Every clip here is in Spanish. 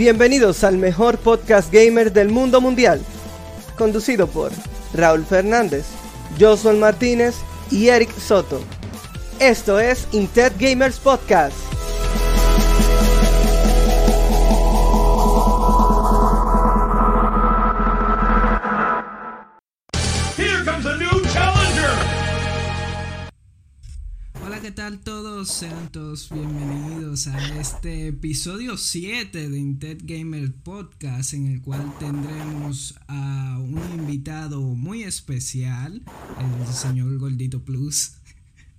Bienvenidos al mejor podcast gamer del mundo mundial, conducido por Raúl Fernández, Josuel Martínez y Eric Soto. Esto es Intet Gamers Podcast. Todos? Sean todos bienvenidos a este episodio 7 de Intet Gamer Podcast en el cual tendremos a un invitado muy especial, el señor Goldito Plus.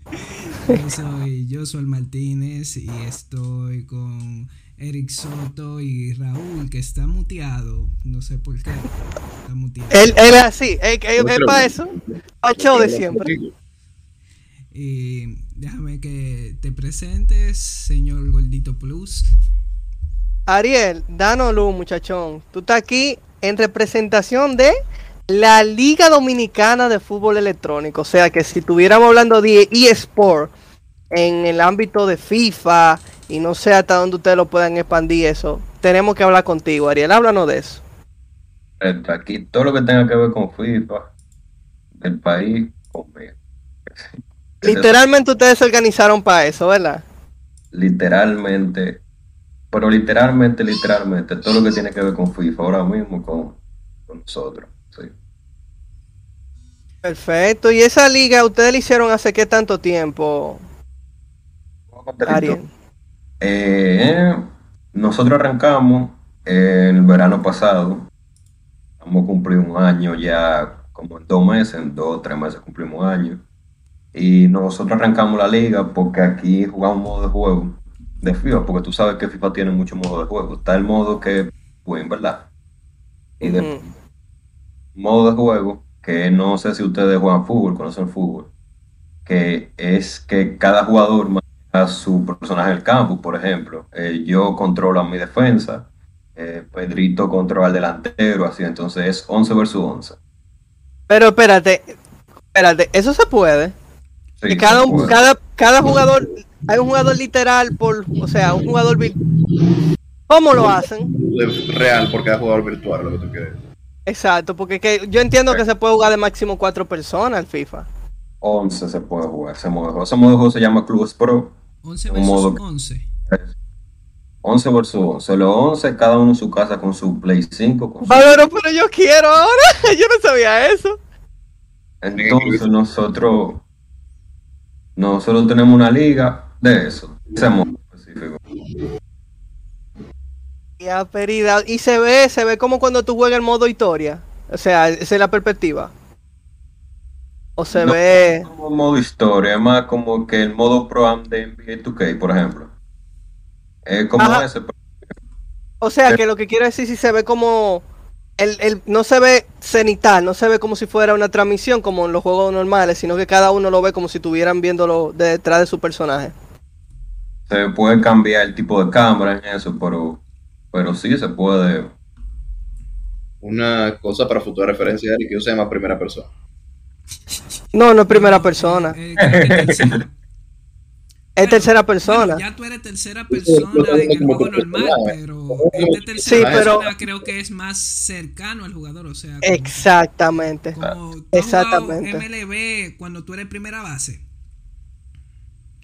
Yo soy Josuel Martínez y estoy con Eric Soto y Raúl que está muteado, no sé por qué. Está muteado. Él, él es así, es, es- es para eso, el show de siempre. Y déjame que te presentes, señor Goldito Plus. Ariel, danos luz, muchachón. Tú estás aquí en representación de la Liga Dominicana de Fútbol Electrónico. O sea que si estuviéramos hablando de eSport en el ámbito de FIFA y no sé hasta dónde ustedes lo puedan expandir eso, tenemos que hablar contigo, Ariel. Háblanos de eso. Correcto, Aquí todo lo que tenga que ver con FIFA, del país, conmigo. Literalmente ustedes se organizaron para eso, ¿verdad? Literalmente, pero literalmente, literalmente, todo lo que tiene que ver con FIFA ahora mismo con, con nosotros. Sí. Perfecto. ¿Y esa liga ustedes la hicieron hace qué tanto tiempo, Ariel? Eh, nosotros arrancamos el verano pasado. Vamos a cumplir un año ya, como en dos meses, en dos o tres meses cumplimos un año. Y nosotros arrancamos la liga porque aquí jugamos modo de juego de FIFA, porque tú sabes que FIFA tiene muchos modos de juego. Está el modo que es win, ¿verdad? Y de modo de juego que no sé si ustedes juegan fútbol, conocen fútbol, que es que cada jugador maneja su personaje en el campo, por ejemplo. Eh, yo controlo a mi defensa, eh, Pedrito controla al delantero, así, entonces es 11 versus 11. Pero espérate, espérate, eso se puede. Sí, cada, cada, cada jugador, hay un jugador literal por, o sea, un jugador vir- ¿Cómo lo hacen? real por cada jugador virtual, lo que tú quieres. Exacto, porque que, yo entiendo que se puede jugar de máximo cuatro personas al FIFA. 11 se puede jugar, ese modo de juego. Ese modo de juego se llama Clubes Pro, 11 Un versus modo- 11. 11 versus 11. Los 11, cada uno en su casa con su Play 5. Con su- Pero, pero yo quiero ahora, yo no sabía eso. Entonces nosotros, nosotros tenemos una liga de eso, ese modo específico. Ya, perida. Y se ve, se ve como cuando tú juegas el modo historia. O sea, esa es la perspectiva. O se No, ve. como modo historia, es más como que el modo Pro Am de NBA 2K, por ejemplo. Es como Ajá. ese, O sea, que lo que quiero decir si se ve como. El, el, no se ve cenital, no se ve como si fuera una transmisión como en los juegos normales, sino que cada uno lo ve como si estuvieran viéndolo de detrás de su personaje. se puede cambiar el tipo de cámara en eso, pero, pero sí se puede. Una cosa para futura referencia, que yo se llama primera persona. No, no es primera persona, Eh, creo que tercera. Es tercera persona. Bueno, ya tú eres tercera persona en el juego normal, pero este tercera Sí, pero- persona creo que es más cercano al jugador, o sea, como, Exactamente. como tú Exactamente. MLB cuando tú eres primera base.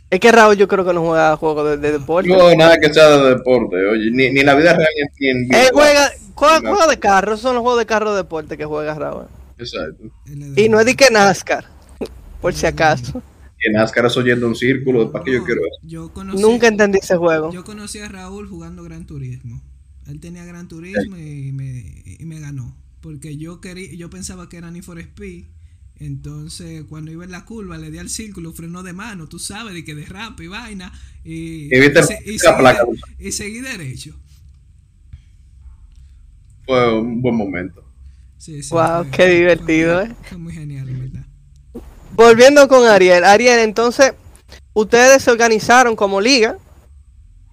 Es que Raúl yo creo que no juega juegos de, de deporte. No, nada que sea de deporte, oye, ni, ni en la vida real ni en Él virtual. juega, juega juegos de carro, son los juegos de carro de deporte que juega Raúl. Exacto. Y no es de que NASCAR, por si acaso. Y en NASCAR eso yendo un círculo, ¿para qué yo No, quiero eso? Yo conocí, Nunca entendí ese juego. Yo conocí a Raúl jugando Gran Turismo. Él tenía Gran Turismo y me, y me ganó. Porque yo quería, yo pensaba que era Need for Speed. Entonces, cuando iba en la curva, le di al círculo, frenó de mano, tú sabes, de que de rap y vaina. Y, Y viste se- la seguí, placa. y seguí derecho. Fue un buen momento. Sí, fue- qué fue- divertido, fue, eh. Fue muy genial. Volviendo con Ariel. Ariel, entonces, ustedes se organizaron como liga.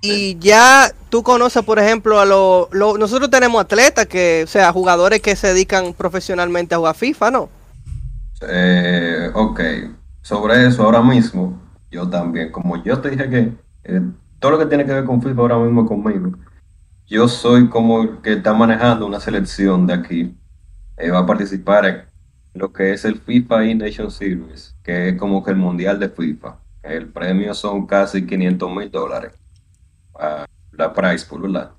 Y ya tú conoces, por ejemplo, a los... Lo, nosotros tenemos atletas que, o sea, jugadores que se dedican profesionalmente a jugar FIFA, ¿no? Eh, ok, sobre eso ahora mismo, yo también, como yo te dije que eh, todo lo que tiene que ver con FIFA ahora mismo conmigo, yo soy como el que está manejando una selección de aquí. Eh, va a participar lo que es el FIFA E-Nation Series, que es como que el mundial de FIFA. El premio son casi 500 mil dólares. a la price pool, ¿verdad?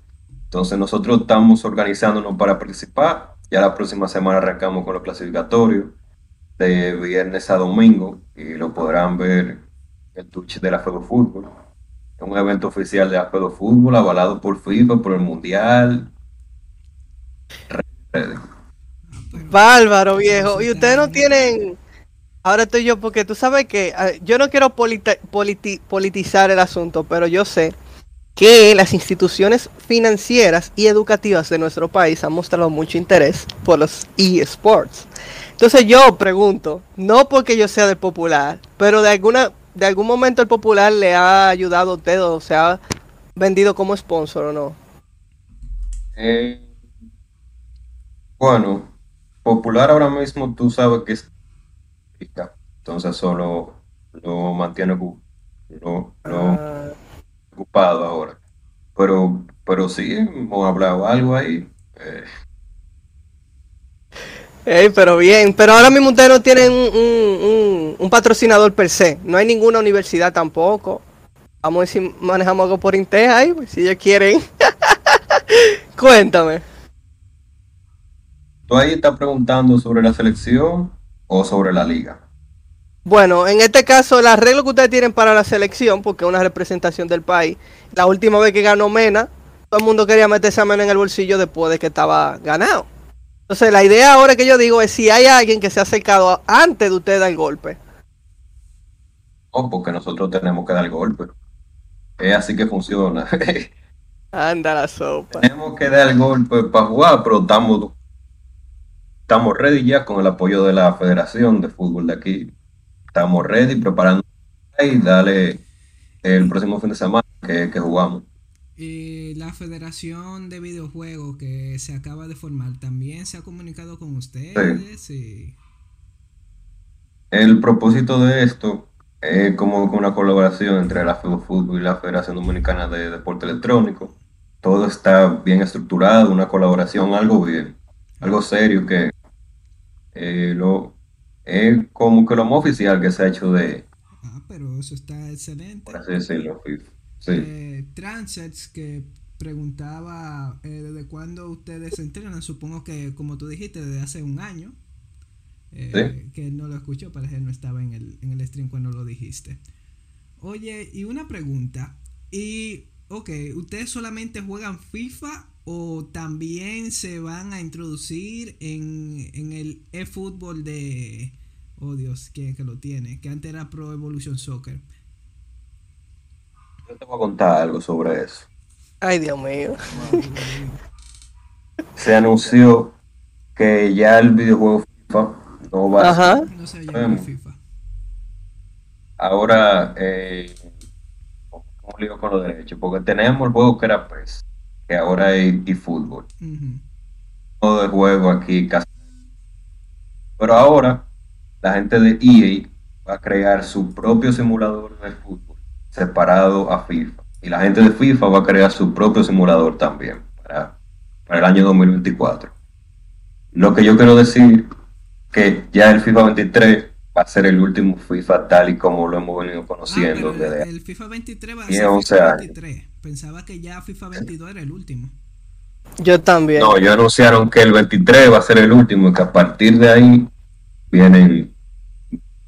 Entonces nosotros estamos organizándonos para participar. Ya la próxima semana arrancamos con los clasificatorios de viernes a domingo y lo podrán ver en Twitch de la Fego Fútbol. Es un evento oficial de la Fego Fútbol avalado por FIFA, por el Mundial. Bárbaro, viejo. Y ustedes no tienen. Ahora estoy yo, porque tú sabes que ah, yo no quiero politi- politizar el asunto, pero yo sé que las instituciones financieras y educativas de nuestro país han mostrado mucho interés por los eSports. Entonces yo pregunto, no porque yo sea de popular, pero de alguna de algún momento el popular le ha ayudado a usted o se ha vendido como sponsor o no. Eh, bueno, popular ahora mismo tú sabes que es entonces solo lo mantiene lo, lo Ah, ocupado ahora. Pero, pero sí, hemos hablado algo ahí. eh, pero bien, pero ahora mismo ustedes no tienen un, un- patrocinador per se, no hay ninguna universidad tampoco. Vamos a ver si manejamos algo por Intel ahí, pues, si ellos quieren. Cuéntame. ¿Tú ahí estás preguntando sobre la selección o sobre la liga? Bueno, en este caso, el arreglo que ustedes tienen para la selección, porque es una representación del país, la última vez que ganó Mena, todo el mundo quería meterse a Mena en el bolsillo después de que estaba ganado. Entonces, la idea ahora que yo digo es si hay alguien que se ha acercado antes de usted dar el golpe. No, porque nosotros tenemos que dar golpe. Es así que funciona. Anda la sopa. tenemos que dar golpe para jugar, pero estamos, estamos ready ya con el apoyo de la Federación de Fútbol de aquí. Estamos ready, preparando y dale el próximo fin de semana que, que jugamos. Eh, la Federación de Videojuegos que se acaba de formar también se ha comunicado con ustedes. Sí. El propósito de esto es como que una colaboración entre la Fútbol y la Federación Dominicana de Deporte Electrónico. Todo está bien estructurado, una colaboración, algo bien, algo serio que eh, lo, es como que lo más oficial que se ha hecho de, Ah, pero eso está excelente. por así decirlo, FIFA. Sí. Eh, Transets que preguntaba eh, desde cuándo ustedes se entrenan, supongo que como tú dijiste, desde hace un año. Eh, Sí. Que no lo escuchó, parece que no estaba en el, en el stream cuando lo dijiste. Oye, y una pregunta. Y, ok, ¿ustedes solamente juegan FIFA o también se van a introducir en, en el eFootball de... Oh Dios, ¿quién es que lo tiene? Que antes era Pro Evolution Soccer. Yo te voy a contar algo sobre eso. Ay, Dios mío. Se anunció que ya el videojuego FIFA no va a ser Ajá. No se llama. FIFA. Ahora, eh, ¿cómo lío con los derechos? Porque tenemos el juego que era PES, que ahora es eFootball. Ujú. Todo el juego aquí casi. Pero ahora, la gente de EA va a crear su propio simulador de fútbol separado a FIFA. Y la gente de FIFA va a crear su propio simulador también para, para el año 2024. Lo que yo quiero decir que ya el FIFA 23 va a ser el último FIFA tal y como lo hemos venido Ah, conociendo pero desde el FIFA 23 va a ser 11 FIFA años. 23. Pensaba que ya FIFA 22 era el último. Yo también. No, ya anunciaron que el 23 va a ser el último y que a partir de ahí vienen,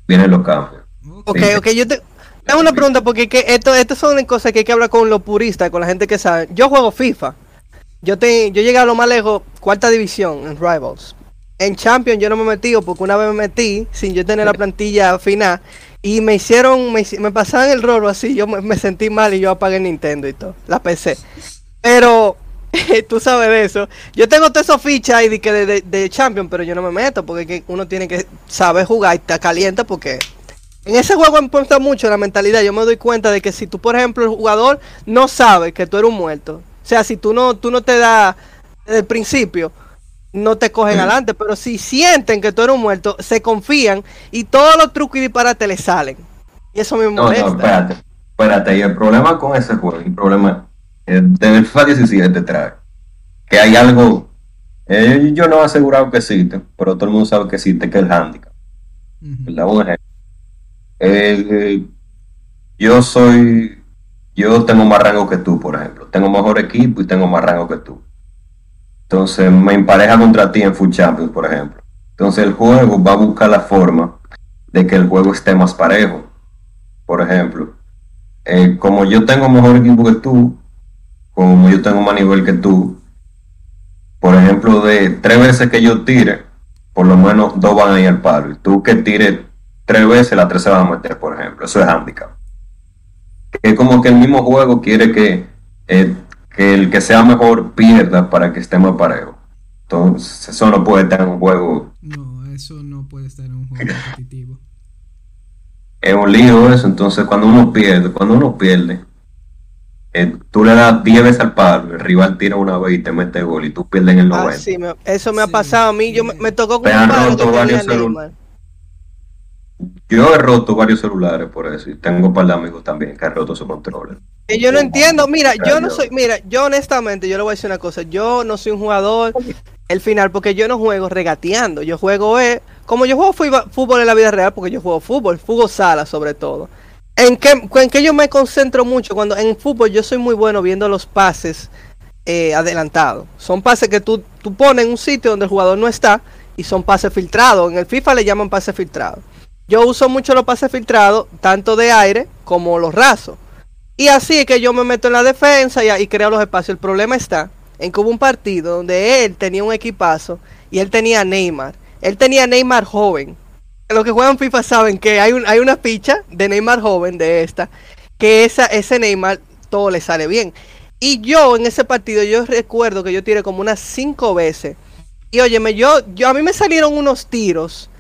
vienen los cambios. Ok. Ok, ok, yo te tengo una pregunta porque que esto, estas son cosas que hay que hablar con los puristas, con la gente que sabe. Yo juego FIFA. Yo te, yo llegué a lo más lejos, cuarta división en Rivals. En Champions yo no me he metido porque una vez me metí sin yo tener la plantilla final y me hicieron, me, me pasaban el rolo así, yo me, me sentí mal y yo apagué el Nintendo y todo, la PC. Pero tú sabes de eso. Yo tengo todas esas fichas ahí de, que de, de, Champions, pero yo no me meto porque uno tiene que saber jugar y estar caliente porque en ese juego importa mucho la mentalidad. Yo me doy cuenta de que si tú, por ejemplo, el jugador no sabe que tú eres un muerto, o sea, si tú no, tú no te das desde el principio, no te cogen adelante, pero si sienten que tú eres un muerto, se confían y todos los trucos y disparates le salen. Y eso me molesta. no, espérate, espérate. Y el problema con ese juego, el problema eh, del FIFA 17 trae, que hay algo, eh, yo no he asegurado que existe, pero todo el mundo sabe que existe, que es el handicap. Un ejemplo. Eh, yo soy, yo tengo más rango que tú, por ejemplo. Tengo mejor equipo y tengo más rango que tú. Entonces me empareja contra ti en Food Champions, por ejemplo. Entonces el juego va a buscar la forma de que el juego esté más parejo. Por ejemplo, eh, como yo tengo mejor equipo que tú, como yo tengo más nivel que tú, por ejemplo, de tres veces que yo tire, por lo menos dos van a ir al palo. Y tú que tires tres veces, las tres se van a meter, por ejemplo. Eso es handicap. Es como que el mismo juego quiere que, eh, que el que sea mejor pierda para que esté más parejo. Entonces, eso no puede estar en un juego. No, eso no puede estar en un juego competitivo. Es un lío eso. Entonces, cuando uno pierde, cuando uno pierde, eh, tú le das 10 veces al palo, el rival tira una vez y te mete gol y tú pierdes en el 90. Ah, sí, me- eso me ha pasado a mí. Yo me, tocó con Me un han roto varios. Yo he roto varios celulares por eso y tengo un par de amigos también que han roto su controles. Que yo no entiendo, mira, yo no soy, mira, yo honestamente, yo le voy a decir una cosa, yo no soy un jugador el final porque yo no juego regateando, yo juego eh, como yo juego fútbol, fútbol en la vida real porque yo juego fútbol, fútbol sala sobre todo. En que, en que yo me concentro mucho cuando en fútbol yo soy muy bueno viendo los pases eh, adelantados. Son pases que tú, tú pones en un sitio donde el jugador no está y son pases filtrados. En el FIFA le llaman pases filtrados. Yo uso mucho los pases filtrados, tanto de aire como los rasos. Y así es que yo me meto en la defensa y, y creo los espacios. El problema está en que hubo un partido donde él tenía un equipazo y él tenía a Neymar. Él tenía a Neymar joven. Los que juegan FIFA saben que hay, un, hay una ficha de Neymar joven de esta, que esa, ese Neymar todo le sale bien. Y yo en ese partido, yo recuerdo que yo tiré como unas cinco veces. Y óyeme, yo, yo a mí me salieron unos tiros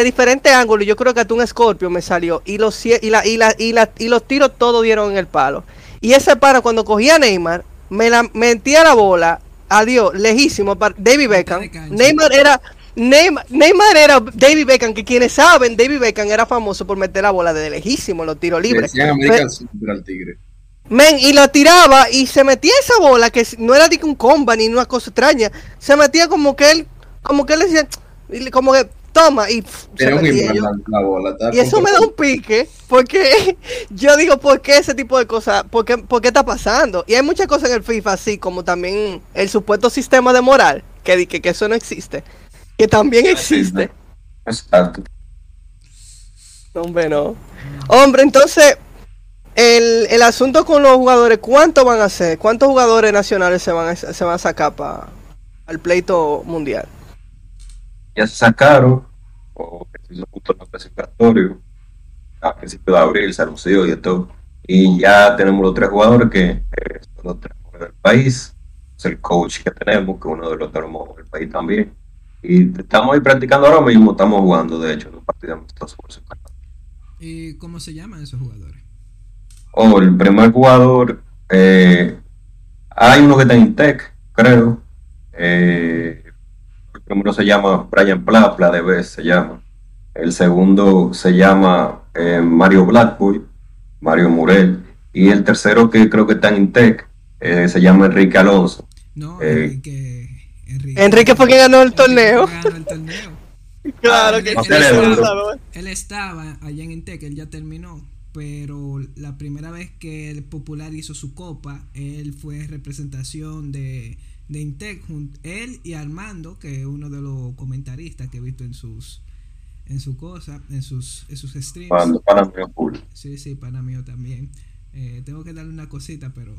de diferentes ángulos. Yo creo que hasta un Scorpio me salió. Y los, y, la, y, la, y, la, y los tiros todos dieron en el palo. Y ese pana cuando cogía a Neymar, me la metía la bola. Adiós, lejísimo. para David Beckham. de. Neymar era. Neymar, Neymar era David Beckham, que quienes saben, David Beckham era famoso por meter la bola desde lejísimo, los tiros libres. al tigre. Men, y la tiraba y se metía esa bola que no era de que un comba ni una cosa extraña. Se metía como que él, como que él decía, y le- como que toma y pf, se metía. Yo- la, la bola. y eso me da un pique, porque yo digo, ¿por qué ese tipo de cosas? ¿Por qué, por qué está pasando? Y hay muchas cosas en el FIFA, así como también el supuesto sistema de moral, que, que, que eso no existe, que también existe. Exacto. Hombre, no. Hombre, entonces, el, el asunto con los jugadores, ¿cuánto van a ser? ¿Cuántos jugadores nacionales se van a, se van a sacar para al pleito mundial? Ya se sacaron, o que se hizo justo en el clasificatorio, a principios de abril se anunció y todo. Y ya tenemos los tres jugadores que eh, son los tres mejores del país. Es el coach que tenemos, que es uno de los tres del país también. Y estamos ahí practicando ahora mismo, estamos jugando, de hecho, en un partido amistoso por separado. ¿Y cómo se llaman esos jugadores? Oh, el primer jugador, eh, hay uno que está en Tech, creo. Eh, primero se llama Brian Plapla, de vez se llama. El segundo se llama eh, Mario Blackboy, Mario Murel. Y el tercero que creo que está en Tech eh, se llama Enrique Alonso. No, Eh, Enrique, Enrique. Enrique fue quien ganó el torneo. ganó el. Claro Ah, que no. lo sabemos. Él estaba allá en Intec, él ya terminó, pero la primera vez que el Popular hizo su copa, él fue representación de, de Intec, él y Armando, que es uno de los comentaristas que he visto en sus en su cosa, en sus, en sus streams. Cuando para mí. Sí, sí, para mí también. Eh, tengo que darle una cosita, pero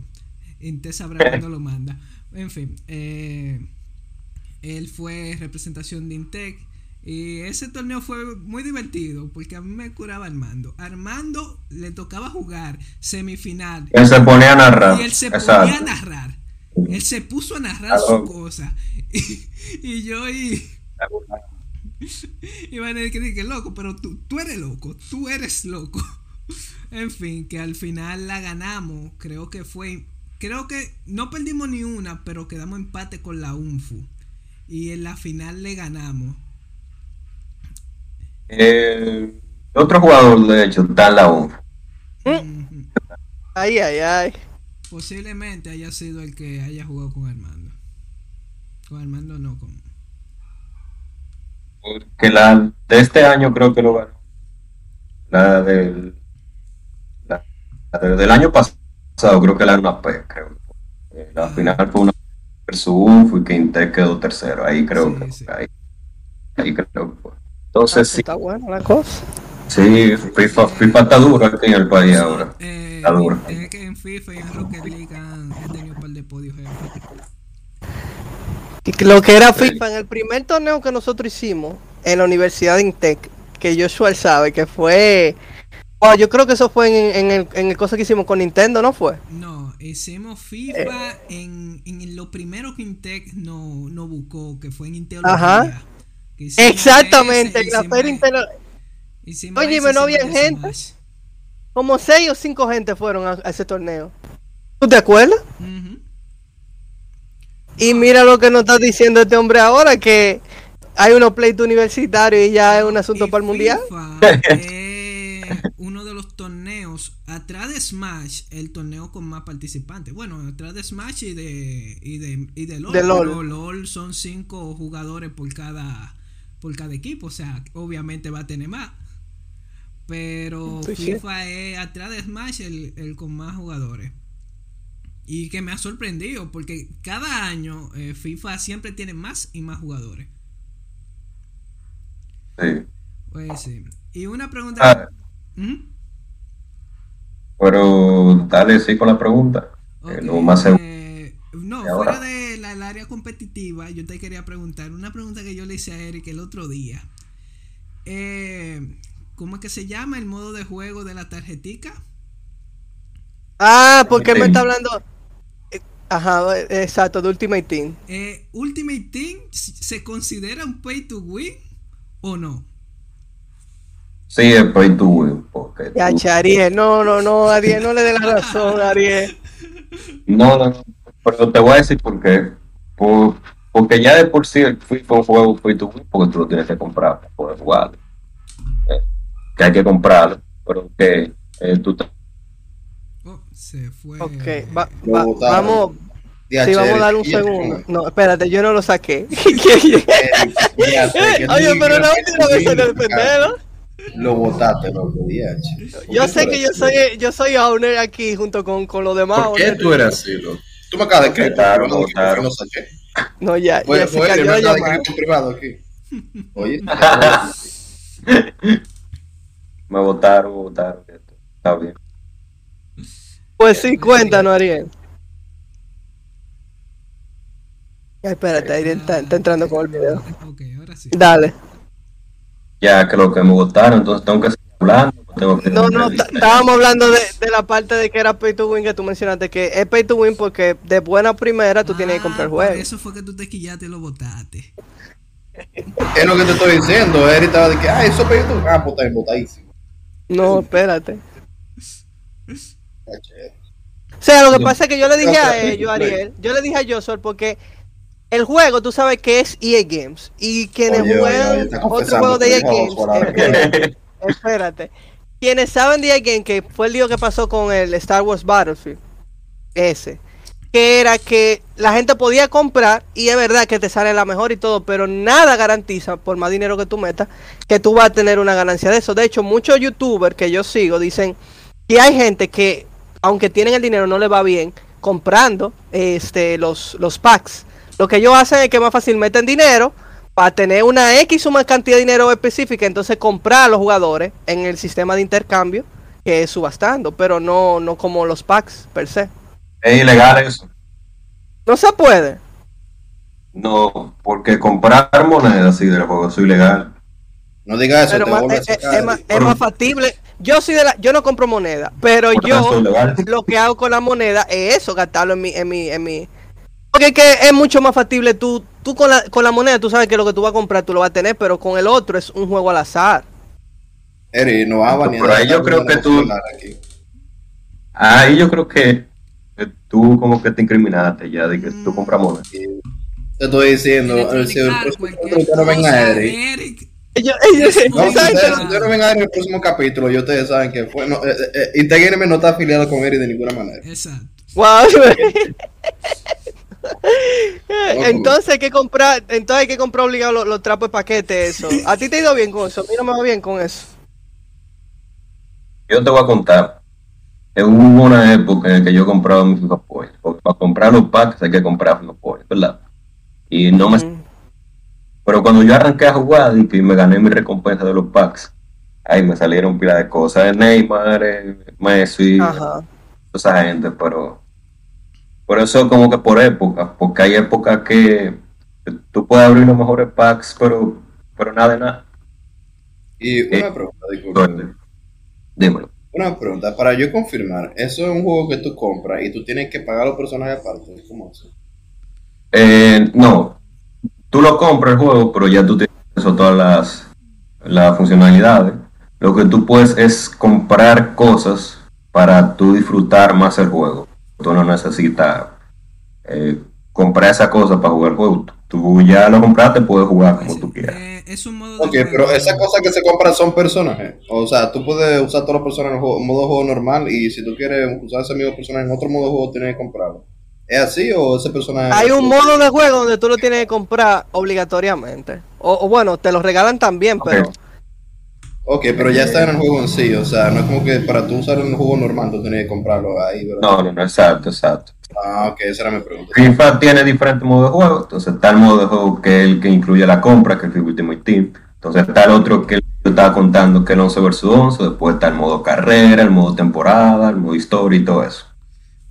Inte sabrá cuándo lo manda. En fin, eh, él fue representación de Intec. Y ese torneo fue muy divertido porque a mí me curaba Armando. Armando le tocaba jugar semifinal. Él se ponía a narrar. Y él se Exacto. ponía a narrar. Él se puso a narrar su cosa. Y, y yo y, iba a decir que dije, loco, pero tú, tú eres loco, tú eres loco. En fin, que al final la ganamos. Creo que fue. Creo que no perdimos ni una, pero quedamos empate con la UNFU. Y en la final le ganamos. Eh, otro jugador, de hecho, está en la UNF. Ujú. Ay, ay, ay. Posiblemente haya sido el que haya jugado con Armando. Con Armando no, con... Porque la de este año creo que lo ganó. La del, la, la de- del año pasado creo que la una P, creo. Eh, La Ah. final fue una versus UF y que Intel quedó tercero. Ahí creo Sí, que sí. Ahí, ahí creo que fue. Ah, Entonces sí, Está buena la cosa. Sí, FIFA, FIFA está duro aquí en el país ahora. Eh, Está duro. es que en FIFA y en Rocket League han, han tenido un par de podios. eh. Lo que era FIFA en el primer torneo que nosotros hicimos en la Universidad de Intec, que Joshua sabe que fue. Oh, yo creo que eso fue en, en el, en el cosa que hicimos con Nintendo, ¿no fue? No, hicimos FIFA Eh. en, en lo primero que Intec no, no buscó, que fue en Inteología. Ajá. Exactamente, ese, en la feria Oye, ese, no había gente. Como seis o cinco gente fueron a, a ese torneo. ¿Tú te acuerdas? Y mira lo que nos está diciendo este hombre ahora, que hay unos pleitos universitarios y ya es un asunto Y para el mundial. Es uno de los torneos atrás de Smash, el torneo con más participantes. Bueno, atrás de Smash y de y de, y de LOL, De LOL. pero LOL son cinco jugadores por cada por cada equipo, o sea, obviamente va a tener más. Pero Sí, sí. FIFA es atrás de Smash el, el con más jugadores. Y que me ha sorprendido porque cada año eh, FIFA siempre tiene más y más jugadores. Sí. Pues sí. Y una pregunta. Ah, pero dale sí con la pregunta. Eh, Ok, lo más seguro. eh, no, fuera de la, el área competitiva, yo te quería preguntar una pregunta que yo le hice a Eric el otro día. Eh, ¿Cómo es que se llama el modo de juego de la tarjetica? Ah, porque él me está hablando. eh, Ajá, eh, exacto, de Ultimate Team. Eh, ¿Ultimate Team se considera un pay to win o no? Sí, es pay to win. Porque Ya, tú- Ariel, no, no, no, Ariel, no le dé la razón, Ariel. No, no, no. Pero te voy a decir por qué. Por- porque ya de por sí el FIFA es un juego pay to win porque tú lo tienes que comprar para poder jugar. Que hay que comprarlo, pero que eh, tú te- Oh, se fue. Ok, va- va- vamos, sí, vamos a dar un segundo. No, espérate, yo no lo saqué. Oye, pero no que tiene que ser el pendejo. Lo botaste, loco, diache. Yo sé que yo soy, yo soy owner aquí junto con, con los demás. ¿Por qué tú eres así, loco? Tú me acabas de. Claro, privado, que claro. no saqué. No, ya, ya se cayó la llamada. en privado aquí. Oye, me votaron, me votaron. Está bien. Pues sí, cuéntanos, Ariel. Ay, espérate, Ariel está, está entrando con el video. Ok, ahora sí. Dale. Ya lo que me votaron, entonces tengo que seguir hablando. Tengo que No, no, estábamos hablando de, de la parte de que era pay to win que tú mencionaste, que es pay to win porque de buena primera tú tienes que comprar Ah, por juego. eso fue que tú te quillaste y lo botaste. es lo que te estoy diciendo. Eric estaba de que, ah, eso pedí tú. Ah, pues está botadísimo. No, espérate. O sea, lo que pasa es que yo le dije a ellos, ok. Ariel, yo le dije a Joshua porque el juego, tú sabes que es EA Games. Y quienes Oye, oye, oye, juegan otro juego de EA Games, espérate, espérate. Quienes saben de EA Games, que fue el lío que pasó con el Star Wars Battlefield, ese, que era que la gente podía comprar y es verdad que te sale la mejor y todo, pero nada garantiza, por más dinero que tú metas, que tú vas a tener una ganancia de eso. De hecho, muchos youtubers que yo sigo dicen que hay gente que, aunque tienen el dinero, no le va bien comprando este los, los packs. Lo que ellos hacen es que más fácil meten dinero para tener una X suma cantidad de dinero específica, entonces comprar a los jugadores en el sistema de intercambio que es subastando, pero no, no como los packs per se. Es ilegal eso. No se puede. No, porque comprar monedas así del juego es ilegal. No digas eso, Pero te más- es, a es- sacar. es más, es más factible. Yo soy de la, yo no compro moneda, pero Por yo lo que hago con la moneda es eso, gastarlo en mi, en mi, en mi. Porque es que es mucho más factible tú, tú con la, con la moneda, tú sabes que lo que tú vas a comprar tú lo vas a tener, pero con el otro es un juego al azar. Eric, no va Pero ahí yo creo que tú-. Ahí yo creo que eh, tú como que te incriminaste ya de que tú compras monedas. Te estoy diciendo, el próximo cualquier capítulo no venga Eric. Ellos, ellos- No, ustedes, ustedes no vengan en el próximo capítulo, y ustedes saben que fue. No, eh, eh, Integrame no está afiliado con Eric de ninguna manera. Exacto. Wow. entonces hay que comprar, entonces hay que comprar obligado los, los trapos de paquete, eso. ¿A ti te ha ido bien con eso? A mí no me va bien con eso. Yo te voy a contar. En hubo una época en la que yo compraba mis FIFA Points. Porque para comprar los packs hay que comprar los points, ¿verdad? Y no me... Pero cuando yo arranqué a jugar y me gané mi recompensa de los packs, ahí me salieron pila de cosas Neymar, eh, Messi, Ajá. toda esa gente, pero por eso como que por época, porque hay épocas que tú puedes abrir los mejores packs, pero, pero nada de nada. Y una Eh, pregunta, disculpe. Dímelo. Una pregunta, para yo confirmar, ¿eso es un juego que tú compras y tú tienes que pagar a los personajes aparte? ¿Cómo es? Eh, no, tú lo compras el juego, pero ya tú tienes todas las, las funcionalidades. Lo que tú puedes es comprar cosas para tú disfrutar más el juego. Tú no necesitas eh, comprar esa cosa para jugar el juego. Tú ya lo compraste, puedes jugar como tú quieras. Eh, es un modo de Ok, juego- pero esas cosas que se compran son personajes. O sea, tú puedes usar todos los personajes en juego- en modo juego normal y si tú quieres usar ese mismo personaje en otro modo de juego tienes que comprarlo. ¿Es así o ese personaje? Hay un modo de juego donde tú lo tienes que comprar obligatoriamente. O, o bueno, te lo regalan también, pero Ok, pero ya está en el juego en sí. O sea, no es como que para tú usar el juego normal tú tienes que comprarlo ahí, ¿verdad? No, no, no, exacto, exacto. Ah, ok, esa era mi pregunta. FIFA tiene diferentes modos de juego. Entonces está el modo de juego que es el que incluye la compra, que es el FIFA Ultimate Team. Entonces está el otro que yo estaba contando, que es el 11 vs 11. Después está el modo carrera, el modo temporada, el modo historia y todo eso.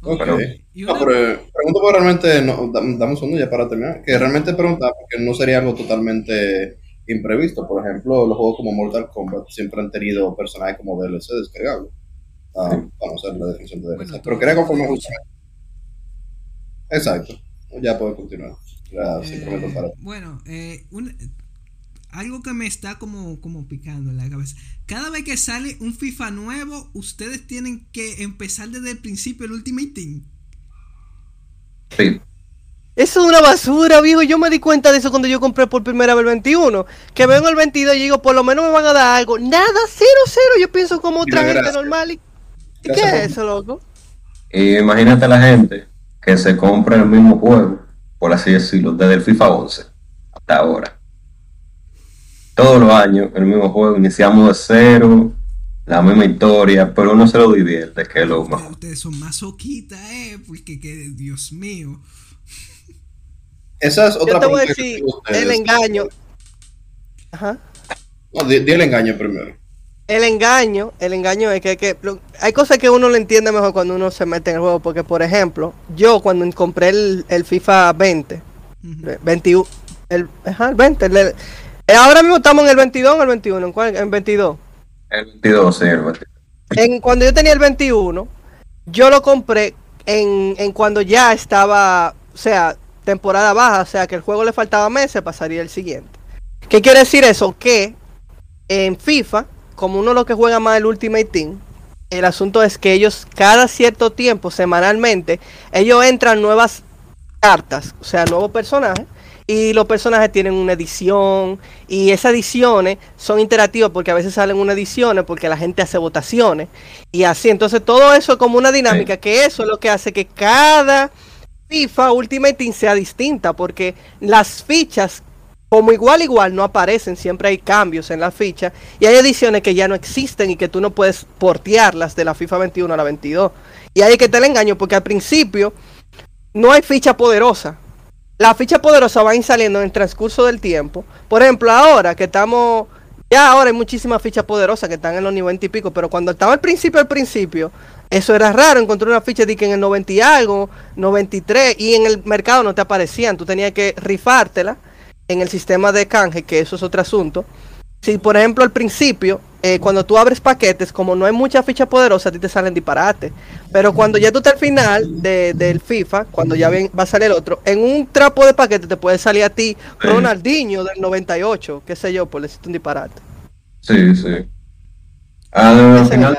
Ok. Pero- No, pero eh, pregunto porque realmente, no, dam- dame un ya para terminar, que realmente preguntaba porque no sería algo totalmente imprevisto. Por ejemplo, los juegos como Mortal Kombat siempre han tenido personajes como DLC descargables. Ah, Sí. Vamos a ver la definición de DLC. Bueno, pero quería conforme justamente. Exacto. Ya puedo continuar. Ya, Eh, para. bueno, eh, un- algo que me está como, como picando en la cabeza. Cada vez que sale un FIFA nuevo, ustedes tienen que empezar desde el principio el Ultimate Team. Sí. Eso es una basura, viejo. Yo me di cuenta de eso cuando yo compré por primera vez el 21. Que veo en el 22 y digo, por lo menos me van a dar algo. Nada, cero, cero. Yo pienso como otra gente gracias. normal. ¿Y ¿Y qué es eso, loco? Y imagínate la gente que se compra el mismo juego, por así decirlo, desde el FIFA 11 hasta ahora. Todos los años el mismo juego, iniciamos de cero, la misma historia, pero uno se lo divierte, que es lo Ustedes, mejor. ustedes son masoquistas, eh, porque que, Dios mío. Esa es otra Yo te voy a decir el engaño. Ajá. No, di, di el engaño primero. El engaño, el engaño es que, que lo- hay cosas que uno le entiende mejor cuando uno se mete en el juego. Porque, por ejemplo, yo cuando compré el, el FIFA 20, Ujú. eh, 21, el, ajá, el 20, el- el- eh, ahora mismo estamos en el 22 o en el 21, ¿en cuál? En 22. El 22, sí, el 22. En, cuando yo tenía el 21, yo lo compré en, en cuando ya estaba, o sea, temporada baja, o sea, que el juego le faltaba meses, pasaría el siguiente. ¿Qué quiere decir eso? Que en FIFA, como uno lo que juega más el Ultimate Team, el asunto es que ellos cada cierto tiempo, semanalmente, ellos entran nuevas cartas, o sea, nuevos personajes, y los personajes tienen una edición, y esas ediciones son interactivas porque a veces salen unas ediciones porque la gente hace votaciones, y así, entonces todo eso es como una dinámica, que eso es lo que hace que cada FIFA Ultimate sea distinta, porque las fichas como igual igual no aparecen, siempre hay cambios en la ficha y hay ediciones que ya no existen y que tú no puedes portearlas de la FIFA 21 a la 22. Y es que te la engaño porque al principio no hay ficha poderosa. Las fichas poderosas van a ir saliendo en el transcurso del tiempo. Por ejemplo, ahora que estamos ya ahora hay muchísimas fichas poderosas que están en los 90 y pico, pero cuando estaba al principio al principio, eso era raro, encontrar una ficha de que en el 90 y algo, 93 y en el mercado no te aparecían, tú tenías que rifártela en el sistema de canje, que eso es otro asunto. Si, por ejemplo, al principio, eh, cuando tú abres paquetes, como no hay mucha ficha poderosa, a ti te salen disparates. Pero cuando ya tú estás al final de- del FIFA, cuando ya ven- va a salir otro, en un trapo de paquete te puede salir a ti Sí. Ronaldinho del 98, qué sé yo, por decirte un disparate. Sí, sí. Al el final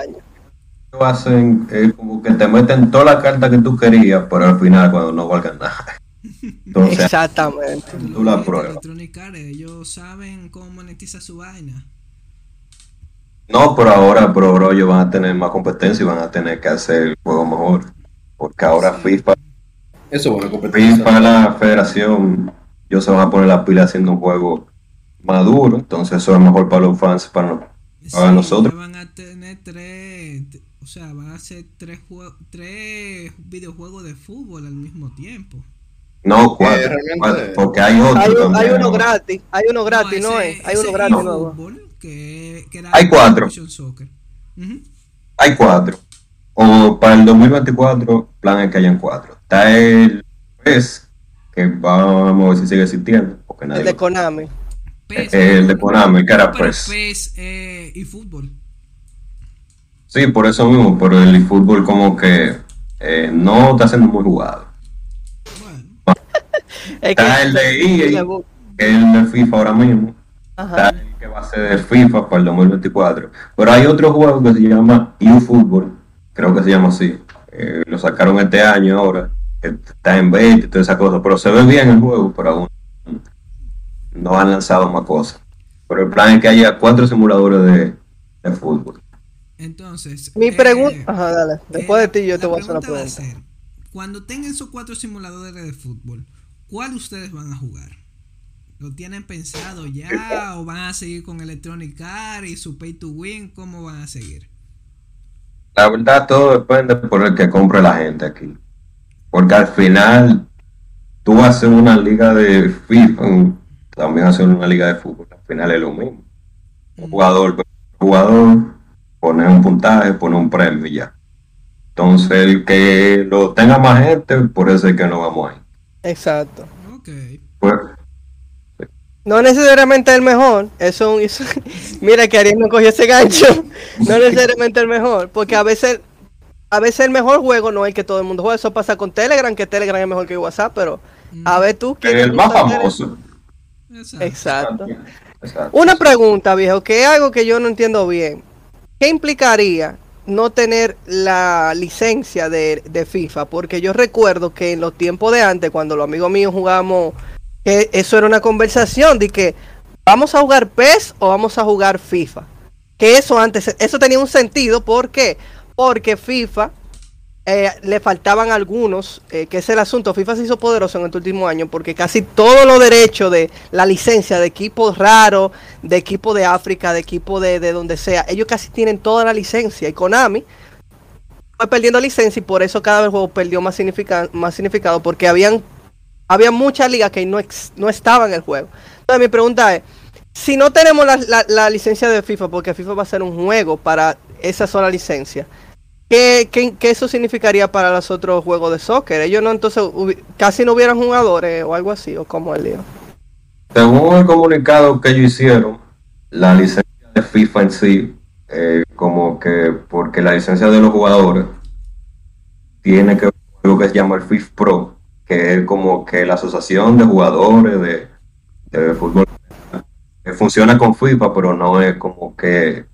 hacen eh, como que te meten toda la carta que tú querías, pero al final cuando no valgan nada. Entonces, Exactamente. tú la pruebas. Electronic Arts, ellos saben cómo monetizar su vaina. No, pero ahora, pero bro, ellos van a tener más competencia y van a tener que hacer el juego mejor. Porque ahora Sí. FIFA, Eso es bueno, competencia. FIFA, la federación, ellos se van a poner la pila haciendo un juego maduro. Entonces eso es mejor para los fans, para Sí, nosotros- van a tener tres, o sea, van a hacer tres, tres videojuegos de fútbol al mismo tiempo. No, cuatro, realmente- cuatro, porque hay otro Hay, también hay uno ahora. gratis, hay uno gratis, ¿no, ese- es? Hay uno gratis nuevo. fútbol, que, que era Hay cuatro. Soccer. Ujú. Hay cuatro. O para el 2024, plan es que hayan cuatro. Está el PES, que vamos a ver si sigue existiendo, porque nadie El de Konami. PES, Eh, el de Konami, que era PES. PES, eh, y fútbol. Sí, por eso mismo, pero el fútbol como que eh, no está siendo muy jugado. Bueno, Está el de EA, que es el de FIFA ahora mismo. Está Ajá. el que va a ser de FIFA para el 2024. Pero hay otro juego que se llama eFootball, creo que se llama así. Eh, lo sacaron este año ahora. que Está en beta y toda esa cosa. Pero se ve bien el juego, pero aún no han lanzado más cosas. Pero el plan es que haya cuatro simuladores de, de fútbol. Entonces. Mi eh, pregunta, ajá, dale. Después eh, de ti yo te voy a hacer una va pregunta. ser, cuando tengan esos cuatro simuladores de fútbol, ¿cuál ustedes van a jugar? ¿Lo tienen pensado ya o van a seguir con Electronic Arts y su Pay to Win? ¿Cómo van a seguir? La verdad, todo depende por el que compre la gente aquí. Porque al final, tú haces una liga de FIFA, también haces una liga de fútbol. Al final es lo mismo. Un jugador, un jugador, pone un puntaje, pone un premio y ya. Entonces, el que lo tenga más gente, por eso es que no vamos ahí. Exacto. Ok. Pues, No necesariamente el mejor, eso, eso- mira que Ariel no cogió ese gancho, no necesariamente el mejor, porque a veces, a veces el mejor juego no es el que todo el mundo juega, eso pasa con Telegram, que Telegram es mejor que WhatsApp, pero a ver tú, ¿quién el más famoso. Exacto. Exacto. Exacto. Una pregunta, viejo, que es algo que yo no entiendo bien. ¿Qué implicaría no tener la licencia de, FIFA? Porque yo recuerdo que en los tiempos de antes, cuando los amigos míos jugábamos, que eso era una conversación de que vamos a jugar PES o vamos a jugar FIFA. Que eso antes, eso tenía un sentido, ¿por qué? Porque FIFA eh, le faltaban algunos, eh, que es el asunto. FIFA se hizo poderoso en este último año porque casi todos los derechos de la licencia de equipos raros, de equipos de África, de equipos de, de donde sea, ellos casi tienen toda la licencia. Y Konami fue perdiendo licencia y por eso cada vez el juego perdió más, más significado porque habían había muchas ligas que no, no estaban en el juego. Entonces mi pregunta es, si no tenemos la, la- la licencia de FIFA, porque FIFA va a ser un juego para esa sola licencia, ¿qué, qué, qué eso significaría para los otros juegos de soccer? Ellos no entonces casi no hubieran jugadores o algo así, o como el lío. Según el comunicado que ellos hicieron, la licencia de FIFA en sí, eh, como que porque la licencia de los jugadores tiene que ver algo que se llama el FIFA Pro, que es como que la asociación de jugadores de, de fútbol que funciona con FIFA, pero no es como que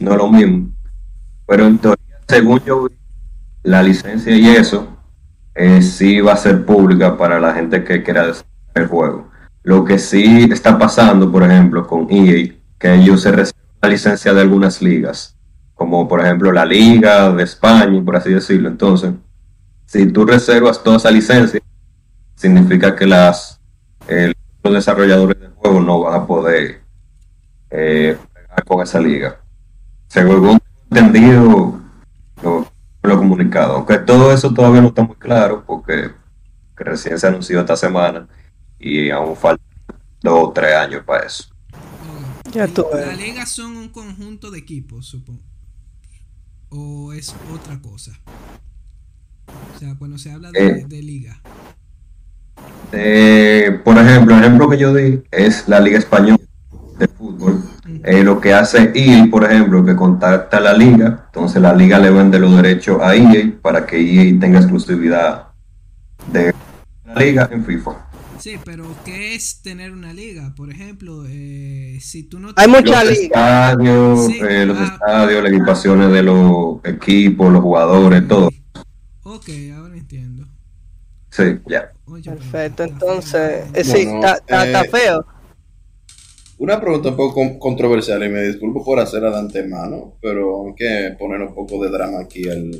no es lo mismo. Pero en teoría, según yo vi, la licencia y eso eh, sí va a ser pública para la gente que quiera desarrollar el juego. Lo que sí está pasando, por ejemplo, con EA, que ellos se reservan la licencia de algunas ligas, como por ejemplo la Liga de España, por así decirlo. Entonces, si tú reservas toda esa licencia, significa que las eh, los desarrolladores del juego no van a poder eh, con esa liga. Según entendido lo, lo comunicado, aunque todo eso todavía no está muy claro porque que recién se anunció esta semana y aún faltan dos o tres años para eso. Ya ves. ligas son un conjunto de equipos, supongo. O es otra cosa. O sea, cuando se habla de, Eh. de liga. Eh, por ejemplo, el ejemplo que yo di es la Liga Española de Fútbol. Eh, lo que hace EA, por ejemplo, que contacta a la liga, entonces la liga le vende los derechos a EA para que EA tenga exclusividad de la liga en FIFA. Sí, pero ¿qué es tener una liga? Por ejemplo, eh, si tú no... Hay tienes- mucha Los liga. estadios, Sí, eh, los ah. estadios, las equipaciones de los equipos, los jugadores, todo. Ok, ahora entiendo. Sí, ya. Perfecto, entonces, eh, sí, está está- está eh, feo. Una pregunta un poco con- controversial y me disculpo por hacerla de antemano, pero hay que poner un poco de drama aquí al,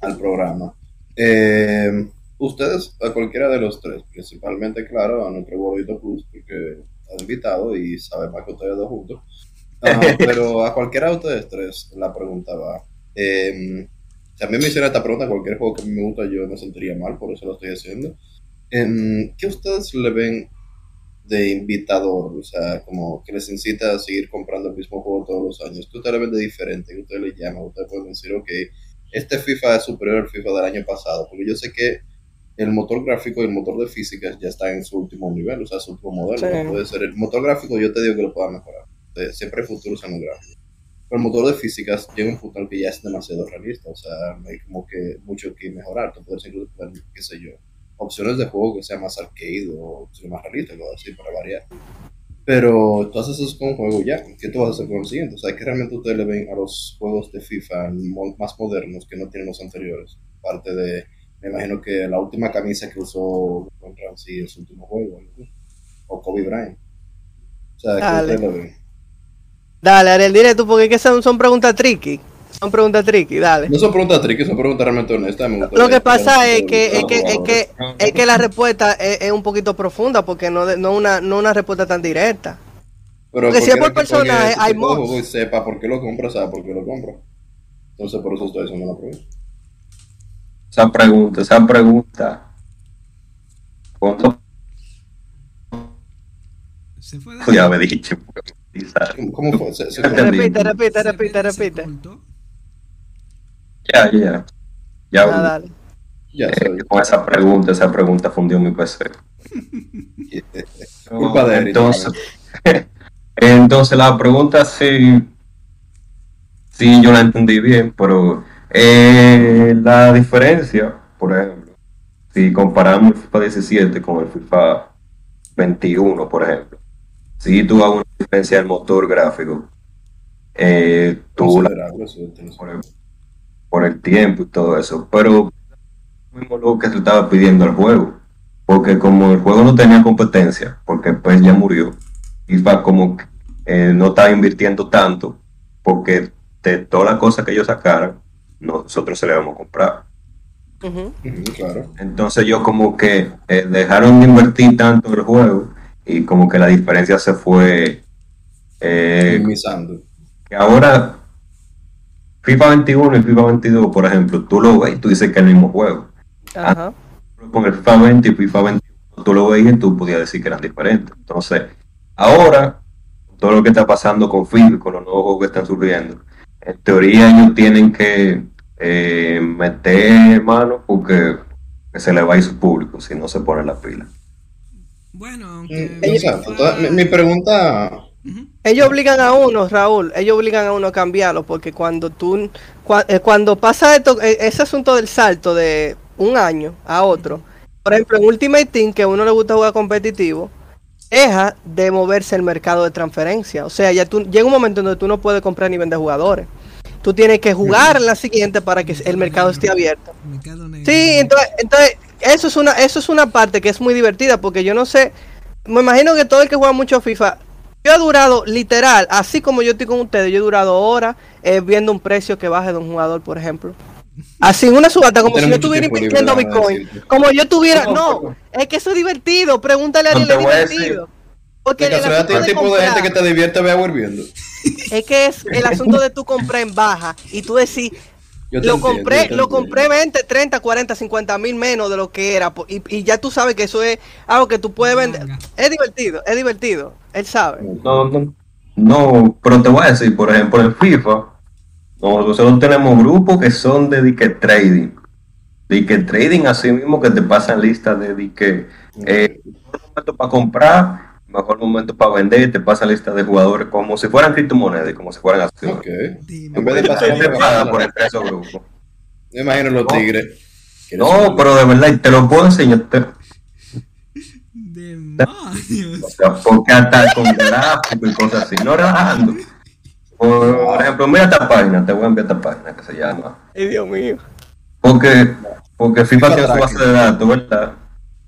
al programa. Eh, ustedes, a cualquiera de los tres, principalmente, claro, a nuestro gordito Plus, porque está invitado y sabe más que ustedes dos juntos. Ah, pero a cualquiera de ustedes tres, la pregunta va. Eh, si a mí me hiciera esta pregunta, cualquier juego que me gusta, yo me sentiría mal, por eso lo estoy haciendo. Em, ¿Qué ustedes le ven de invitador? O sea, como que les incita a seguir comprando el mismo juego todos los años. ¿Qué ustedes le ven de diferente? ¿Qué ustedes le llaman? Ustedes pueden decir, ok, este FIFA es superior al FIFA del año pasado, porque yo sé que el motor gráfico y el motor de físicas ya está en su último nivel, o sea, su último modelo. Sí. No puede ser el motor gráfico, yo te digo que lo pueda mejorar. Eh, Siempre hay futuros en el gráfico. Pero el motor de físicas llega a un punto en que ya es demasiado realista, o sea, hay como que mucho que mejorar. Tú puedes incluso qué sé yo, opciones de juego que sea más arcade o opciones más realistas, algo así, para variar. Pero tú haces eso con un juego ya. ¿Qué tú vas a hacer con el siguiente? O sea, que realmente ustedes le ven a los juegos de FIFA más modernos que no tienen los anteriores. Parte de, me imagino que la última camisa que usó Juan Ramsey en su último juego, ¿no? o Kobe Bryant. O sea, Dale. ustedes le ven. Dale, Ariel, dile tú, porque son, son preguntas tricky. Son preguntas tricky, dale. No son preguntas tricky, son preguntas realmente honestas. me Lo que pasa es que, es que, es que, es que la respuesta es, es un poquito profunda, porque no, de- no una, no una respuesta tan directa. Pero Porque si es por personaje, hay mods. juego y sepa por qué lo compra, sabe por qué lo compra. Entonces, por eso estoy haciendo la pregunta. Esa pregunta, esa pregunta. ¿Cuánto Se fue de Pues ya me quizás. ¿Cómo, fue? Se- se- Entendí. Repite, repite, repite, repite. Ya, ya. Ya, Ah, dale. Ya, eh, con esa pregunta, esa pregunta fundió mi PC. Culpa de. Entonces, entonces la pregunta sí, sí yo la entendí bien, pero eh, la diferencia, por ejemplo, si comparamos el FIFA 17 con el FIFA 21, por ejemplo, si tú hagas una diferencia del motor gráfico, eh, tú la por por el tiempo y todo eso, pero mismo lo que se estaba pidiendo al juego, porque como el juego no tenía competencia, porque pues ya murió, FIFA como que, eh, no estaba invirtiendo tanto, porque de todas las cosas que ellos sacaran, nosotros se le vamos a comprar. Claro. Entonces yo como que eh, dejaron de invertir tanto en el juego y como que la diferencia se fue eh, Minimizando. que ahora FIFA 21 y FIFA 22, por ejemplo, tú lo ves y tú dices que es el mismo juego. Ajá. Con el FIFA 20 y FIFA 21 tú lo veías y tú podías decir que eran diferentes. Entonces, ahora, todo lo que está pasando con FIFA y con los nuevos juegos que están surgiendo, en teoría ellos tienen que eh, meter mano porque que se le va a ir su público si no se pone la pila. Bueno, Mm, aunque. Entonces, mi, mi pregunta. Ellos obligan a uno, Raúl, ellos obligan a uno a cambiarlo, porque cuando tú, cua- eh, cuando pasa esto, eh, ese asunto del salto de un año a otro, por ejemplo, en Ultimate Team, que a uno le gusta jugar competitivo, deja de moverse el mercado de transferencia. O sea, ya tú, llega un momento en donde tú no puedes comprar ni vender jugadores. Tú tienes que jugar la siguiente para que el mercado esté abierto. Sí, entonces, entonces eso es una, eso es una parte que es muy divertida porque yo no sé, me imagino que todo el que juega mucho FIFA, yo he durado literal, así como yo estoy con ustedes, yo he durado horas eh, viendo un precio que baje de un jugador, por ejemplo. Así en una subasta, como si yo estuviera invirtiendo Bitcoin. Como yo tuviera, No, es que eso es divertido, pregúntale a Ariel, es divertido. Porque el asunto el de tipo de gente comprar- que te divierte ve hirviendo. es que es el asunto de tú comprar en baja y tú decís, Yo lo entiendo, compré, lo compré 20, 30, 40, 50 mil menos de lo que era. Y, y ya tú sabes que eso es algo que tú puedes vender. Es divertido, es divertido. Él sabe. No, no, no, pero te voy a decir, por ejemplo, en FIFA, nosotros tenemos grupos que son de dique trading. Dique trading, así mismo que te pasan listas de dique, eh, momento para comprar, mejor momento para vender, te pasan listas de jugadores como si fueran criptomonedas, y como si fueran acciones. Ok. Dime. En vez de pasar Te pagan por entrar esos grupos. Me imagino los tigres. ¿Quieres No, pero de verdad, y te lo puedo enseñar. te- Demonios. O sea, porque hasta con gráficos y cosas así, no relajando. Por, por ejemplo, mira esta página, te voy a enviar esta página que se llama. Ay, Dios mío. Porque, porque FIFA tiene su base de datos, ¿verdad?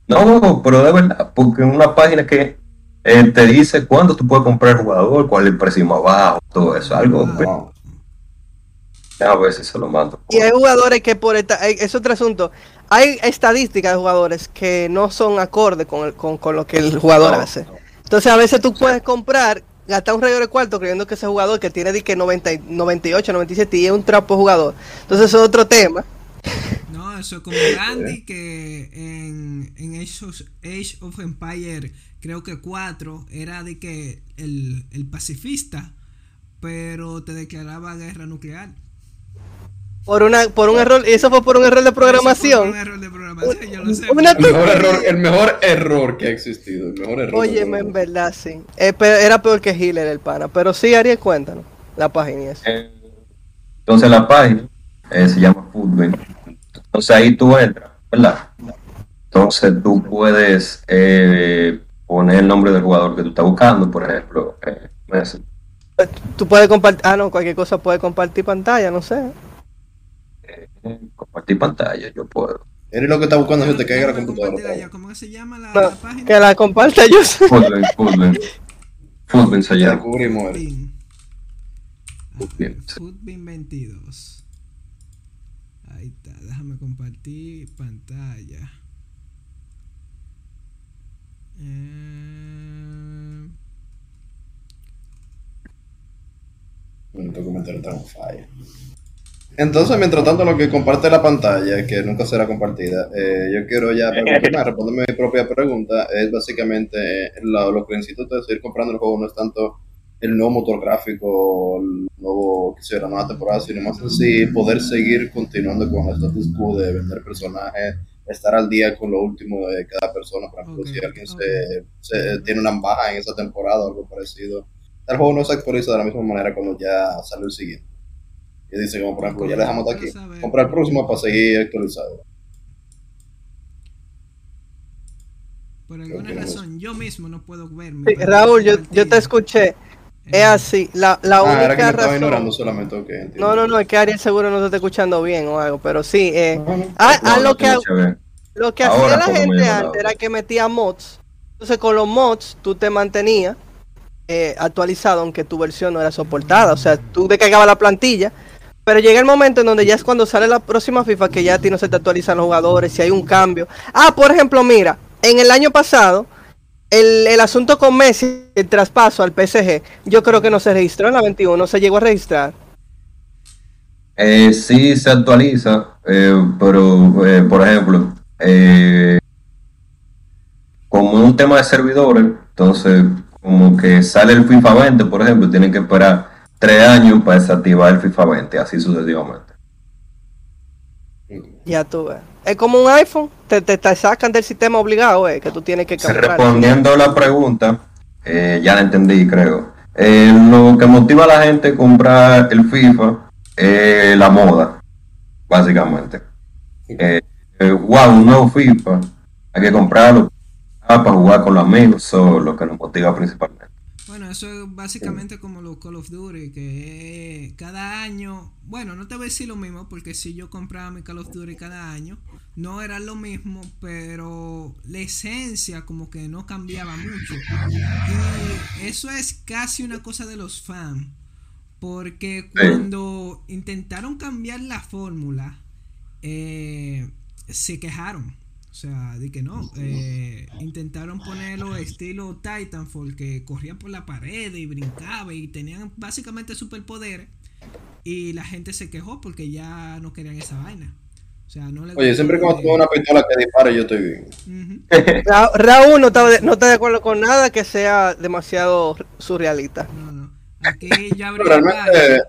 No, pero de verdad, porque en una página que eh, te dice cuándo tú puedes comprar el jugador, cuál es el precio más bajo, todo eso, algo. Wow. A si se lo mando. Y hay jugadores que por esta, es otro asunto. hay estadísticas de jugadores que no son acorde con, el- con, con lo que el jugador No, hace. Entonces a veces tú puedes comprar, gastar un rayo de cuarto creyendo que ese jugador que tiene que 90, y- 98, 97 y es un trapo jugador. Entonces eso es otro tema. No, eso es como Gandhi que en, en Age, of, Age of Empire, creo que 4, era de que el, el pacifista, pero te declaraba guerra nuclear. Por una por un error, y eso fue por un error de programación. un error de programación, yo lo sé. Una El mejor error, el mejor error que ha existido. El mejor error. Óyeme, en verdad, sí. Eh, era peor que Hitler el pana. Pero sí, Ariel, cuéntanos. La página y eso. Eh, Entonces la página eh, se llama Footbin. Entonces ahí tú entras, ¿verdad? Entonces tú puedes eh, poner el nombre del jugador que tú estás buscando, por ejemplo, eh, Messi. Tú puedes compartir. Ah, no, cualquier cosa puede compartir pantalla, no sé. Eh, compartir pantalla, yo puedo. Eres lo que está buscando que te caiga la computadora. ¿Cómo se llama la, No, la página? que la comparta yo. Footbin, Footbin. Footbin se llama. Footbin 22. Ahí está, déjame compartir pantalla. Eh, Un documentario está on fire. Entonces, mientras tanto, lo que comparte la pantalla, que nunca será compartida, eh, yo quiero ya preguntarme, responderme mi propia pregunta, es básicamente eh, lo, lo que necesito de seguir comprando el juego no es tanto el nuevo motor gráfico, el nuevo, que sea, la nueva temporada, sino más en sí poder seguir continuando con el status quo de vender personajes, estar al día con lo último de cada persona, por ejemplo, si alguien se, se- tiene una baja en esa temporada o algo parecido, el juego no se actualiza de la misma manera cuando ya sale el siguiente. Y dice, como por ejemplo, ya dejamos de aquí, Vamos a ver. compra el próximo para seguir actualizado. por alguna razón, yo mismo no puedo verme. Sí, Raúl, yo, yo te escuché. Es Eh, así. La, la Ah, era que me única estaba ignorando razón. solamente. No, no, no, es que Ariel seguro no te está escuchando bien o algo. Pero sí, eh, No, no. No, no lo que. Lo que Ahora hacía la gente antes era que metía mods. Entonces con los mods tú te mantenías eh, actualizado aunque tu versión no era soportada. O sea, tú descargabas la plantilla. Pero llega el momento en donde ya es cuando sale la próxima FIFA que ya a ti no se te actualizan los jugadores, si hay un cambio. Ah, por ejemplo, mira, en el año pasado, el, el asunto con Messi, el traspaso al PSG, yo creo que no se registró en la 21, no se llegó a registrar. Eh, sí se actualiza, eh, pero eh, por ejemplo, eh, como un tema de servidores, entonces como que sale el FIFA 20, por ejemplo, tienen que esperar tres años para desactivar el FIFA 20, así sucesivamente. Ya tú ves. Es como un iPhone, te, te, te sacan del sistema obligado, eh, que tú tienes que cambiar. Respondiendo a la pregunta, eh, ya la entendí, creo. Eh, lo que motiva a la gente a comprar el FIFA es la moda, básicamente. Eh, eh, un nuevo FIFA, hay que comprarlo ah, para jugar con los amigos, eso es lo que nos motiva principalmente. Bueno, eso es básicamente como los Call of Duty, que cada año, bueno, no te voy a decir lo mismo, porque si yo compraba mi Call of Duty cada año, no era lo mismo, pero la esencia como que no cambiaba mucho. Y eso es casi una cosa de los fans, porque cuando intentaron cambiar la fórmula, eh, se quejaron. O sea, de que no. eh, intentaron ponerlo estilo Titanfall, que corrían por la pared y brincaba y tenían básicamente superpoderes. Y la gente se quejó porque ya no querían esa vaina. O sea, no le Oye, siempre me pongo una pistola que dispare, yo estoy bien. Ra- Raúl no está, de, no está de acuerdo con nada que sea demasiado surrealista. No, no. Aquí ya realmente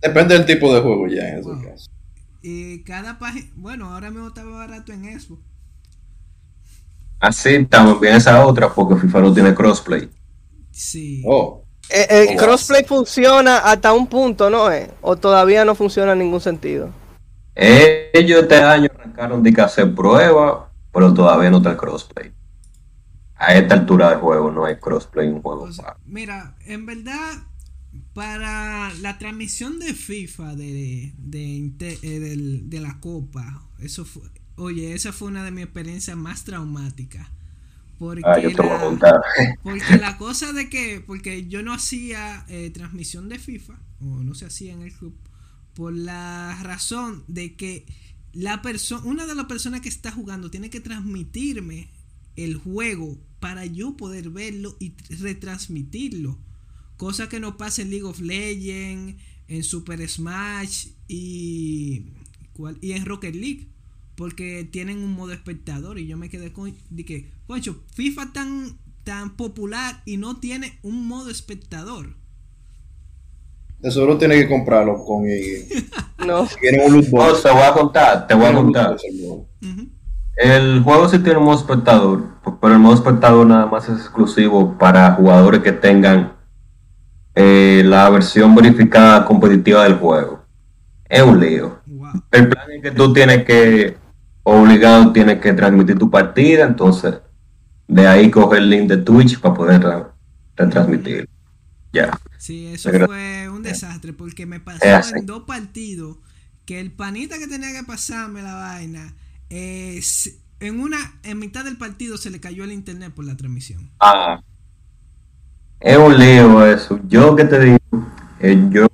depende del tipo de juego ya en ese Wow. caso. Y cada página. Bueno, ahora mismo estaba barato en Xbox. Así también esa otra, porque FIFA no tiene crossplay. Sí. Oh, Eh, el Oh. crossplay funciona hasta un punto, ¿no? Eh? O todavía no funciona en ningún sentido. Ellos este año arrancaron de que hacer pruebas, pero todavía no está el crossplay. A esta altura de juego no hay crossplay en un juego. O sea, pago. mira, en verdad, para la transmisión de FIFA de, de, eh, del- de la Copa, eso fue, oye, esa fue una de mis experiencias más traumáticas. Porque, Ah, yo te voy a la, porque la cosa de que, porque yo no hacía eh, transmisión de FIFA, o no se hacía en el club, por la razón de que la persona, una de las personas que está jugando tiene que transmitirme el juego para yo poder verlo y retransmitirlo. Cosa que no pasa en League of Legends, en Super Smash y, ¿cuál? y en Rocket League. Porque tienen un modo espectador y yo me quedé con... De que, concho, FIFA tan, tan popular y no tiene un modo espectador. De seguro tiene que comprarlo con No. tiene un loot No, box. te voy a contar, te voy a contar. el juego. Ujú. El juego sí tiene un modo espectador, pero el modo espectador nada más es exclusivo para jugadores que tengan eh, la versión verificada competitiva del juego. Es un lío. Wow. El plan es que tú tienes que, obligado, tienes que transmitir tu partida, entonces de ahí coge el link de Twitch para poder tra- retransmitir. Ya. Sí, eso Pero- fue un desastre porque me pasó en dos partidos que el panita que tenía que pasarme la vaina, eh, en una, en mitad del partido se le cayó el internet por la transmisión. Ah. Es un lío eso. Yo que te digo, eh, yo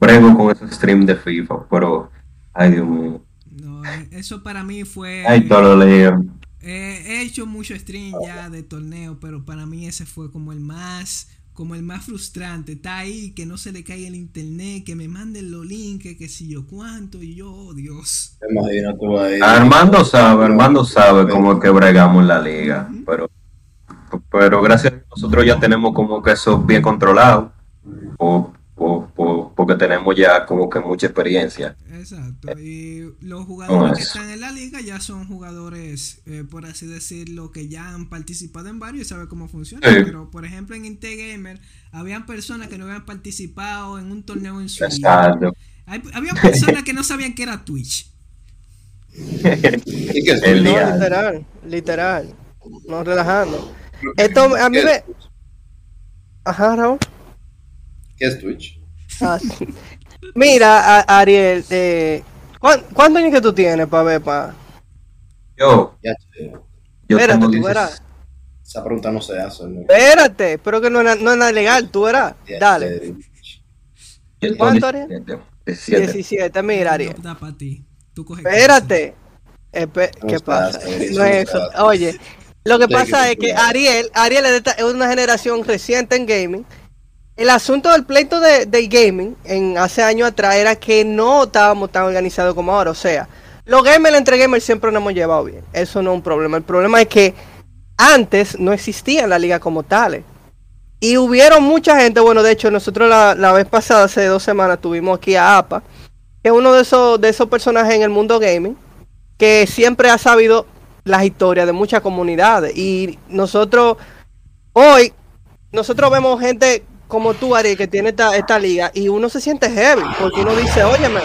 brego con ese stream de FIFA, pero, ay Dios mío, eso para mí fue... hay todo lo. Eh, he hecho mucho stream ya de torneo, pero para mí ese fue como el más, como el más frustrante. Está ahí, que no se le caiga el internet, que me manden los links, que si yo cuánto, y yo, oh, Dios. Imagínate tú ahí. Armando sabe, Armando sabe cómo es que bregamos en la liga, pero, pero gracias a Dios nosotros ya tenemos como que eso bien controlado, o- o- porque tenemos ya como que mucha experiencia. Exacto. Y los jugadores que están en la liga ya son jugadores, eh, por así decirlo, que ya han participado en varios y saben cómo funciona. Sí. Pero, por ejemplo, en Gamer habían personas que no habían participado en un torneo en su vida. Exacto. Hay- Había personas que no sabían que era Twitch. No, literal, literal. No relajando. Esto a mí ¿Qué me. Ajá, Raúl. ¿Qué es Twitch? Ah, sí. Mira, a- Ariel, eh, ¿cuán- ¿cuántos años que tú tienes para ver? Pa? Yo, Ya, yo Espérate, tengo tú 16 verás. esa pregunta no se hace. ¿no? Espérate, pero que no es, no es nada legal, tú verás. Ya, Dale. yo ¿Cuánto, Ariel? 17, 17. 17, mira, Ariel. No da para ti. Tú coges Espérate. Espe- No ¿Qué pasa? No no es eso. Oye, lo que pasa es que. Ariel, Ariel es, de esta- es una generación reciente en gaming. El asunto del pleito de, del gaming en hace años atrás era que no estábamos tan organizados como ahora. O sea, los gamers entre gamers siempre nos hemos llevado bien. Eso no es un problema. El problema es que antes no existía la liga como tales. Y hubieron mucha gente, bueno, de hecho nosotros la, la vez pasada, hace dos semanas, tuvimos aquí a APA, que es uno de esos, de esos personajes en el mundo gaming, que siempre ha sabido las historias de muchas comunidades. Y nosotros, hoy, nosotros vemos gente como tú, Ari, que tiene esta, esta liga, y uno se siente heavy, porque uno dice, óyeme,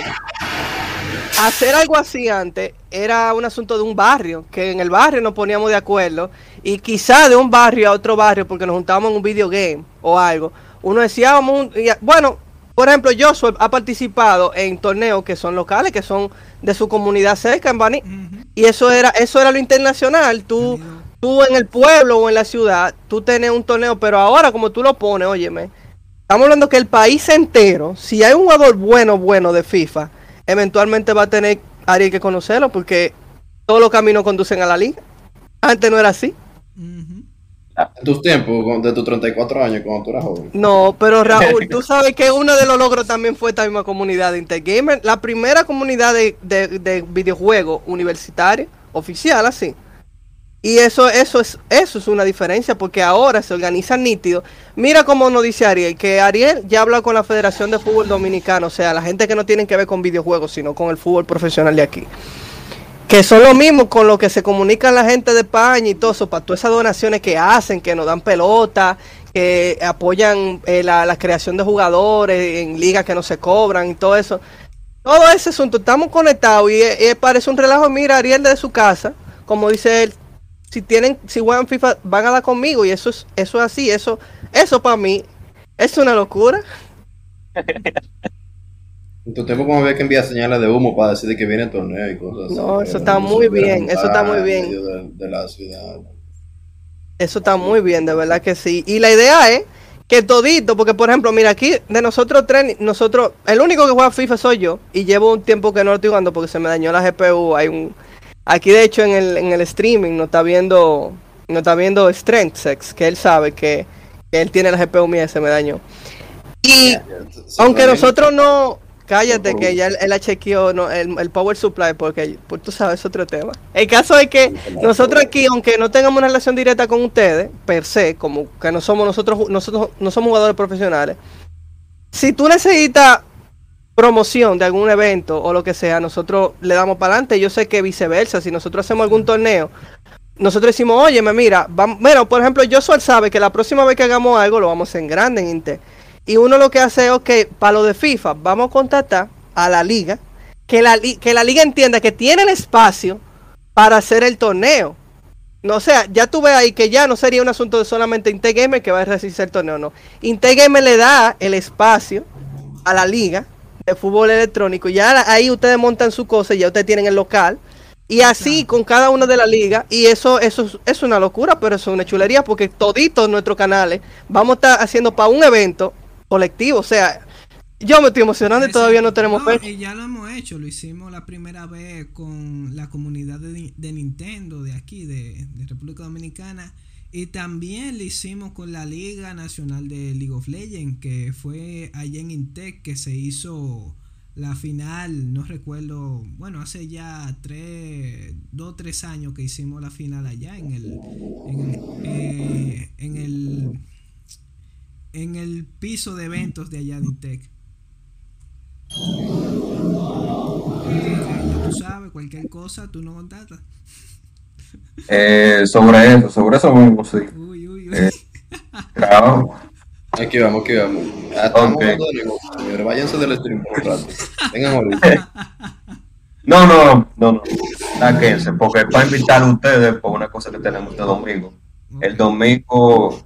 hacer algo así antes era un asunto de un barrio, que en el barrio nos poníamos de acuerdo, y quizá de un barrio a otro barrio, porque nos juntábamos en un video game o algo, uno decía, vamos, un- y- bueno, por ejemplo, Joshua ha participado en torneos que son locales, que son de su comunidad cerca en Bani, Ujú. y eso era, eso era lo internacional, tú. Tú en el pueblo o en la ciudad, tú tenés un torneo, pero ahora como tú lo pones, óyeme, estamos hablando que el país entero, si hay un jugador bueno, bueno de FIFA, eventualmente va a tener alguien que conocerlo, porque todos los caminos conducen a la liga. Antes no era así. En tus tiempos, de tus 34 años, cuando tú eras joven. No, pero Raúl, tú sabes que uno de los logros también fue esta misma comunidad de Intergamer, la primera comunidad de, de, de videojuegos universitaria, oficial, así. Y eso, eso es, eso es una diferencia, porque ahora se organizan nítido. Mira cómo nos dice Ariel, que Ariel ya habla con la Federación de Fútbol Dominicano, o sea, la gente que no tienen que ver con videojuegos, sino con el fútbol profesional de aquí. Que son lo mismo con lo que se comunican la gente de España y todo eso, para todas esas donaciones que hacen, que nos dan pelota, que apoyan eh, la, la creación de jugadores en ligas que no se cobran y todo eso. Todo ese asunto, estamos conectados y, eh, parece un relajo. Mira, Ariel de su casa, como dice él, si tienen, si juegan FIFA, van a dar conmigo y eso es, eso es así, eso, eso para mí es una locura. En tu tiempo, como había que enviar señales de humo para decir de que viene el torneo y cosas así. No, eso está muy bien, eso está muy en bien. de la ciudad. Eso está muy bien, de verdad que sí. Y la idea es que todito, porque por ejemplo, mira aquí, de nosotros tres, nosotros, el único que juega FIFA soy yo, y llevo un tiempo que no lo estoy jugando porque se me dañó la GPU, hay un, aquí de hecho en el, en el streaming no está viendo, no está viendo Strength Sex, que él sabe que, que él tiene la GPU mía se me dañó. Y aunque nosotros no, cállate que ya él, la chequeó no, el, el power supply porque pues, tú sabes es otro tema. El caso es que nosotros aquí, aunque no tengamos una relación directa con ustedes, per se, como que no somos nosotros, nosotros no somos jugadores profesionales, si tú necesitas promoción de algún evento o lo que sea, nosotros le damos para adelante. Yo sé que viceversa, si nosotros hacemos algún torneo, nosotros decimos, oye, mira, vamos, mira, por ejemplo, yo Sol sabe que la próxima vez que hagamos algo lo vamos a hacer en grande en Inter. Y uno lo que hace es, ok, para lo de FIFA, vamos a contactar a la liga, que la, li- que la liga entienda que tiene el espacio para hacer el torneo. No, o sea, ya tú ves ahí que ya no sería un asunto de solamente Integamer que va a resistir el torneo, no. Integamer le da el espacio a la liga de fútbol electrónico. Ya ahí ustedes montan su cosa y ya ustedes tienen el local. Y así con cada una de las ligas. Y eso, eso es, una locura, pero eso es una chulería porque toditos nuestros canales vamos a estar haciendo para un evento colectivo. O sea, yo me estoy emocionando y todavía no tenemos No, y ya lo hemos hecho, lo hicimos la primera vez con la comunidad de, de Nintendo de aquí, de, de República Dominicana. Y también lo hicimos con la Liga Nacional de League of Legends, que fue allá en Intec que se hizo la final, no recuerdo, bueno, hace ya tres, dos tres años que hicimos la final allá en el, en el, eh, en el, piso de eventos de allá de Intec. Ya tú sabes, cualquier cosa, tú no contactas. Eh, sobre eso, sobre eso mismo, sí. Uy, uy, uy. Eh, Trabajo. Aquí vamos, aquí vamos. Ah, estamos Ok. hablando de negocio, señores. Váyanse del stream por un rato. Vengan ahorita. No, no, no, no. Sáquense, porque es para invitar a ustedes por una cosa que tenemos este domingo. El domingo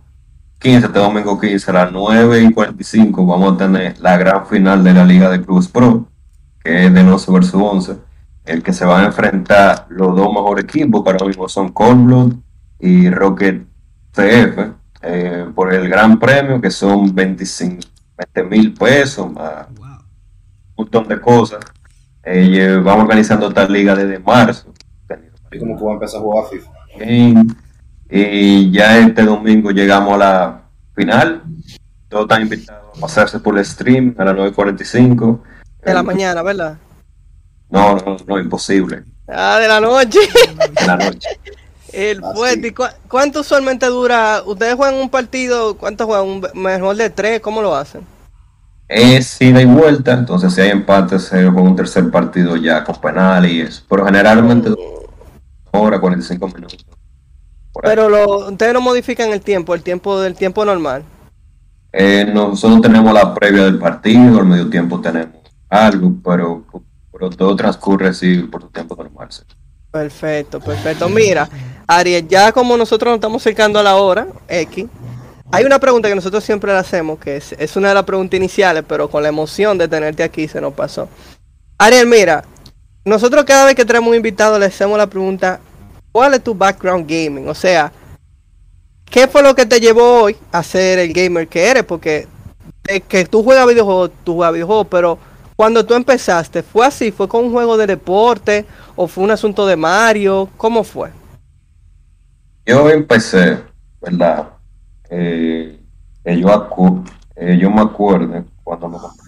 15, este domingo 15, a las 9 y 45, vamos a tener la gran final de la Liga de Cruz Pro, que es de 11 versus 11. El que se van a enfrentar los dos mejores equipos, que ahora mismo son Cold Blood y Rocket CF, eh, por el gran premio, que son 25 mil pesos, más Wow. un montón de cosas. Eh, vamos organizando esta liga desde marzo. Y como que voy a empezar a jugar FIFA. Y ya este domingo llegamos a la final. Todos están invitados a pasarse por el stream a las 9.45. De la Eh, mañana, ¿verdad? No, no, no, imposible. Ah, de la noche. De la noche. El Ah, fuerte. sí. ¿Y cua- ¿Cuánto usualmente dura? ¿Ustedes juegan un partido? ¿Cuánto juegan? ¿Un mejor de tres? ¿Cómo lo hacen? Es ida y vuelta, entonces si hay empate se juega un tercer partido ya con penal y eso. Pero generalmente una hora, 45 minutos. Pero lo, ustedes no modifican el tiempo, el tiempo del tiempo normal. Eh, nosotros tenemos la previa del partido, al medio tiempo tenemos algo, pero, todo transcurre así por su tiempo normal. sí. Perfecto, perfecto. Mira, Ariel, ya como nosotros nos estamos acercando a la hora X, hay una pregunta que nosotros siempre le hacemos, que es, es una de las preguntas iniciales, pero con la emoción de tenerte aquí se nos pasó. Ariel, mira, nosotros cada vez que tenemos un invitado le hacemos la pregunta, ¿cuál es tu background gaming? O sea, ¿qué fue lo que te llevó hoy a ser el gamer que eres? Porque de que tú juegas videojuegos, tú juegas videojuegos, pero cuando tú empezaste, ¿fue así? ¿Fue con un juego de deporte o fue un asunto de Mario? ¿Cómo fue? Yo empecé, ¿verdad? Eh, eh, yo, acu- eh, yo me acuerdo cuando me compré.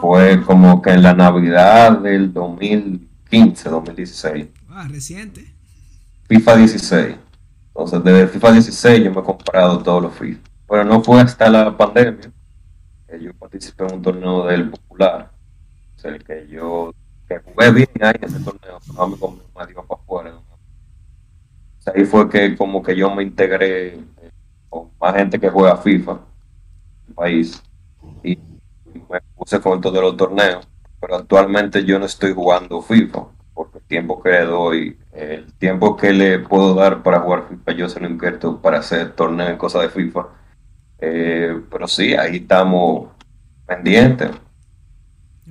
Fue como que en la Navidad del 2015, 2016. Ah, reciente. FIFA 16. Entonces, desde FIFA 16 yo me he comprado todos los FIFA. Pero no fue hasta la pandemia yo participé en un torneo del Popular. O sea, el que yo jugué bien ahí en ese torneo, no me más iba para afuera. ahí fue que como que yo me integré eh, con más gente que juega FIFA en el país. Y me puse con todos los torneos. Pero actualmente yo no estoy jugando FIFA porque el tiempo que le doy, el tiempo que le puedo dar para jugar FIFA, yo se lo invierto para hacer torneos y cosas de FIFA. Eh, pero sí, ahí estamos pendientes.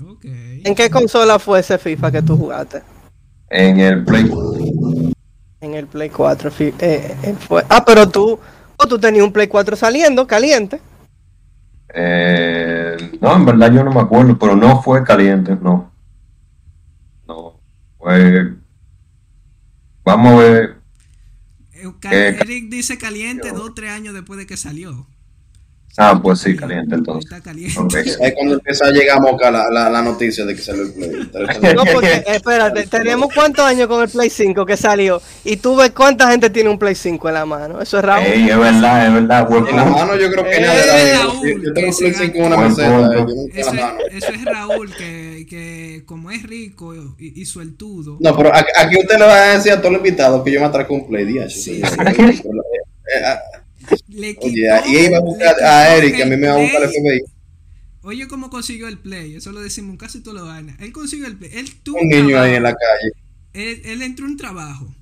Ok. ¿En qué consola fue ese FIFA que tú jugaste? En el Play, En el Play 4. fi- eh, eh, fue. Ah, pero tú, O tú tenías un Play 4 saliendo, caliente. Eh, no, en verdad yo no me acuerdo, pero no fue caliente, no. No, fue... Vamos a ver. Eh, Eh, Eric dice caliente dos o tres años después de que salió. Ah, pues sí, caliente entonces. Está caliente. Ok. Es cuando empieza a llegar a Moca la, la, la noticia de que salió el Play. No, porque, eh, espérate, tenemos cuántos años con el Play 5 que salió. Y tú ves cuánta gente tiene un Play 5 en la mano. Eso es Raúl. Ey, es verdad, es verdad, buen En la mano yo creo que Eh, Yo yo tengo un Play 5 en una meseta. eh, Eso la es, mano. eso es Raúl, que, que como es rico y, y sueltudo. No, pero aquí aquí usted le va a decir a todos los invitados que yo me atraco un Play 10. Sí, Eh, sí. Eh, Oye, y iba a buscar a Eric, que a mí me va a buscar el. FBI. Oye, cómo consiguió el play. Eso lo decimos casi todas las vainas. Él consiguió el play. Él tuvo Un niño trabajo. ahí en la calle. Él, él entró en un trabajo.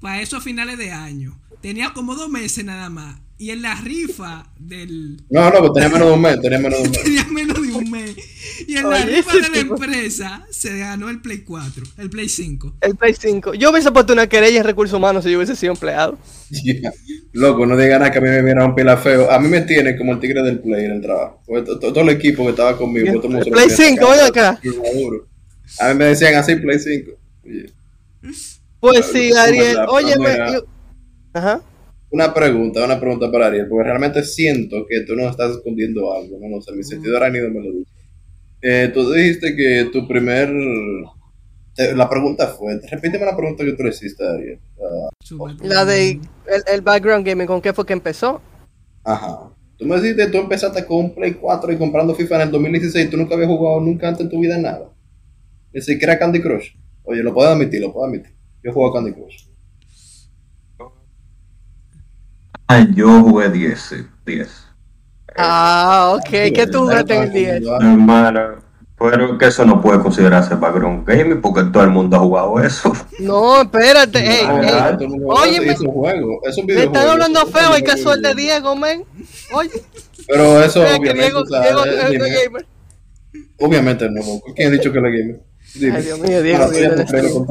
Para eso a finales de año. Tenía como dos meses nada más. Y en la rifa del. No, no, pues tenía menos de un mes, tenía menos de un mes. Tenía menos de un mes. Y en la rifa de la tipo- empresa se ganó el Play 4. El Play 5. El Play 5. Yo hubiese puesto una querella en recursos humanos si yo hubiese sido empleado. Loco, no diga nada que a mí me viera un pila feo. A mí me tiene como el tigre del play en el trabajo. Todo el equipo que estaba conmigo. Todo el Play lo quería 5, sacar. ven acá. A mí me decían así, Play 5. Oye, Pues sí, Ariel. una- Ajá. Una pregunta, una pregunta para Ariel, porque realmente siento que tú nos estás escondiendo algo, ¿no? No sé, mi sentido arácnido me lo dice. Eh, tú dijiste que tu primer... te- la pregunta fue, repíteme la pregunta que tú le hiciste a Ariel. La de el, el background gaming, ¿con qué fue que empezó? Ajá. Tú me dijiste, tú empezaste con un Play 4 y comprando FIFA en el 2016, tú nunca habías jugado nunca antes en tu vida nada. Ni siquiera Candy Crush. Oye, lo puedo admitir, lo puedo admitir. Yo he jugado Candy Crush. Ah, yo jugué 10, sí, 10. Ah, ok. ¿Qué tú jugaste en el 10? Hermano, pero que eso no puede considerarse background gaming porque todo el mundo ha jugado eso. No, espérate. Ey, Ah, ey. el Oye, me, es un juego. Es un me están hablando Es feo el videojuego. casual de Diego, man. Oye, Pero eso que obviamente, Diego, o sea, Diego es dime, gamer. obviamente no. ¿Quién ha dicho que la gamer? Dime. Ay, Dios mío, Diego, Diego, Diego.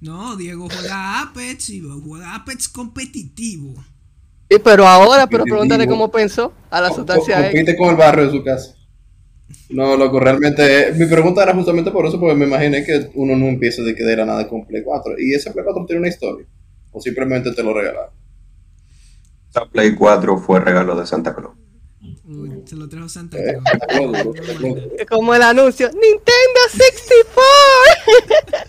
No, Diego juega Apex y juega Apex competitivo. Sí, pero ahora, pero pregúntale cómo pensó a la sustancia. Compite con el barrio de su casa. No, loco, realmente, eh, mi pregunta era justamente por eso, porque me imaginé que uno no empieza de que de la nada con Play 4. Y ese Play 4 tiene una historia. O simplemente te lo regalaron. Esa Play 4 fue regalo de Santa Claus. Uy, se lo trajo Santa Eh, Claus. Como el anuncio, Nintendo 64.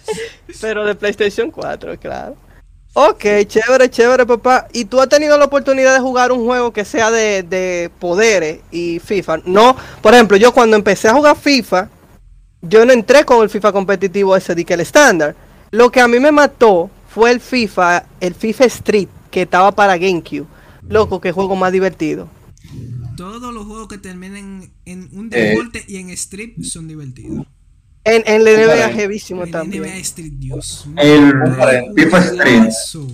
pero de PlayStation 4, claro. Ok, chévere, chévere, papá. ¿Y tú has tenido la oportunidad de jugar un juego que sea de, de poderes y FIFA? No, por ejemplo, yo cuando empecé a jugar FIFA, yo no entré con el FIFA competitivo ese de que el estándar. Lo que a mí me mató fue el FIFA, el FIFA Street, que estaba para GameCube. Loco, qué juego más divertido. Todos los juegos que terminen en un Eh. deporte y en strip son divertidos. En, en la NBA jevísimo En también. NBA Street, Dios mío. El FIFA Street, Eso.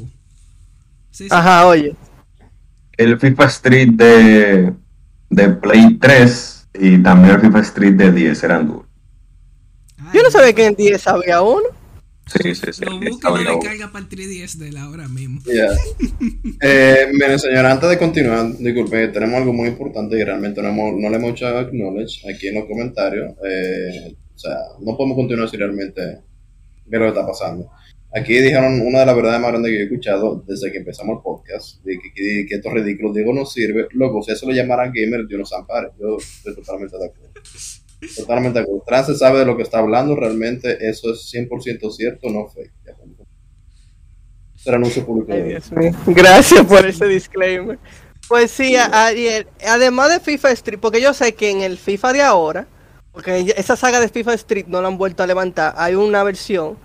Sí, sí. Ajá, oye. el FIFA Street de, de Play 3 y también el FIFA Street de 10 eran duros. Yo no sabía que en 10 había uno. Sí, sí, sí. Lo busca y lo descarga para el 3DS de la hora mismo. Ya. Eh, señora, antes de continuar, disculpe, tenemos algo muy importante y realmente no, hemos- no le hemos hecho acknowledge aquí en los comentarios. Eh, sea, no podemos continuar si realmente ve lo que está pasando. Aquí dijeron una de las verdades más grandes que yo he escuchado desde que empezamos el podcast, de que, que, que esto es ridículo, Diego no sirve. Loco, si eso lo llamaran gamer, Dios nos ampare. Yo estoy totalmente de acuerdo. Totalmente de acuerdo. Trance sabe de lo que está hablando, realmente eso es 100% cierto, no fake. Será anuncio público. Ay, Dios mío. Gracias por ese disclaimer. Pues sí, Ariel, además de FIFA Street, porque yo sé que en el FIFA de ahora, porque esa saga de FIFA Street no la han vuelto a levantar, hay una versión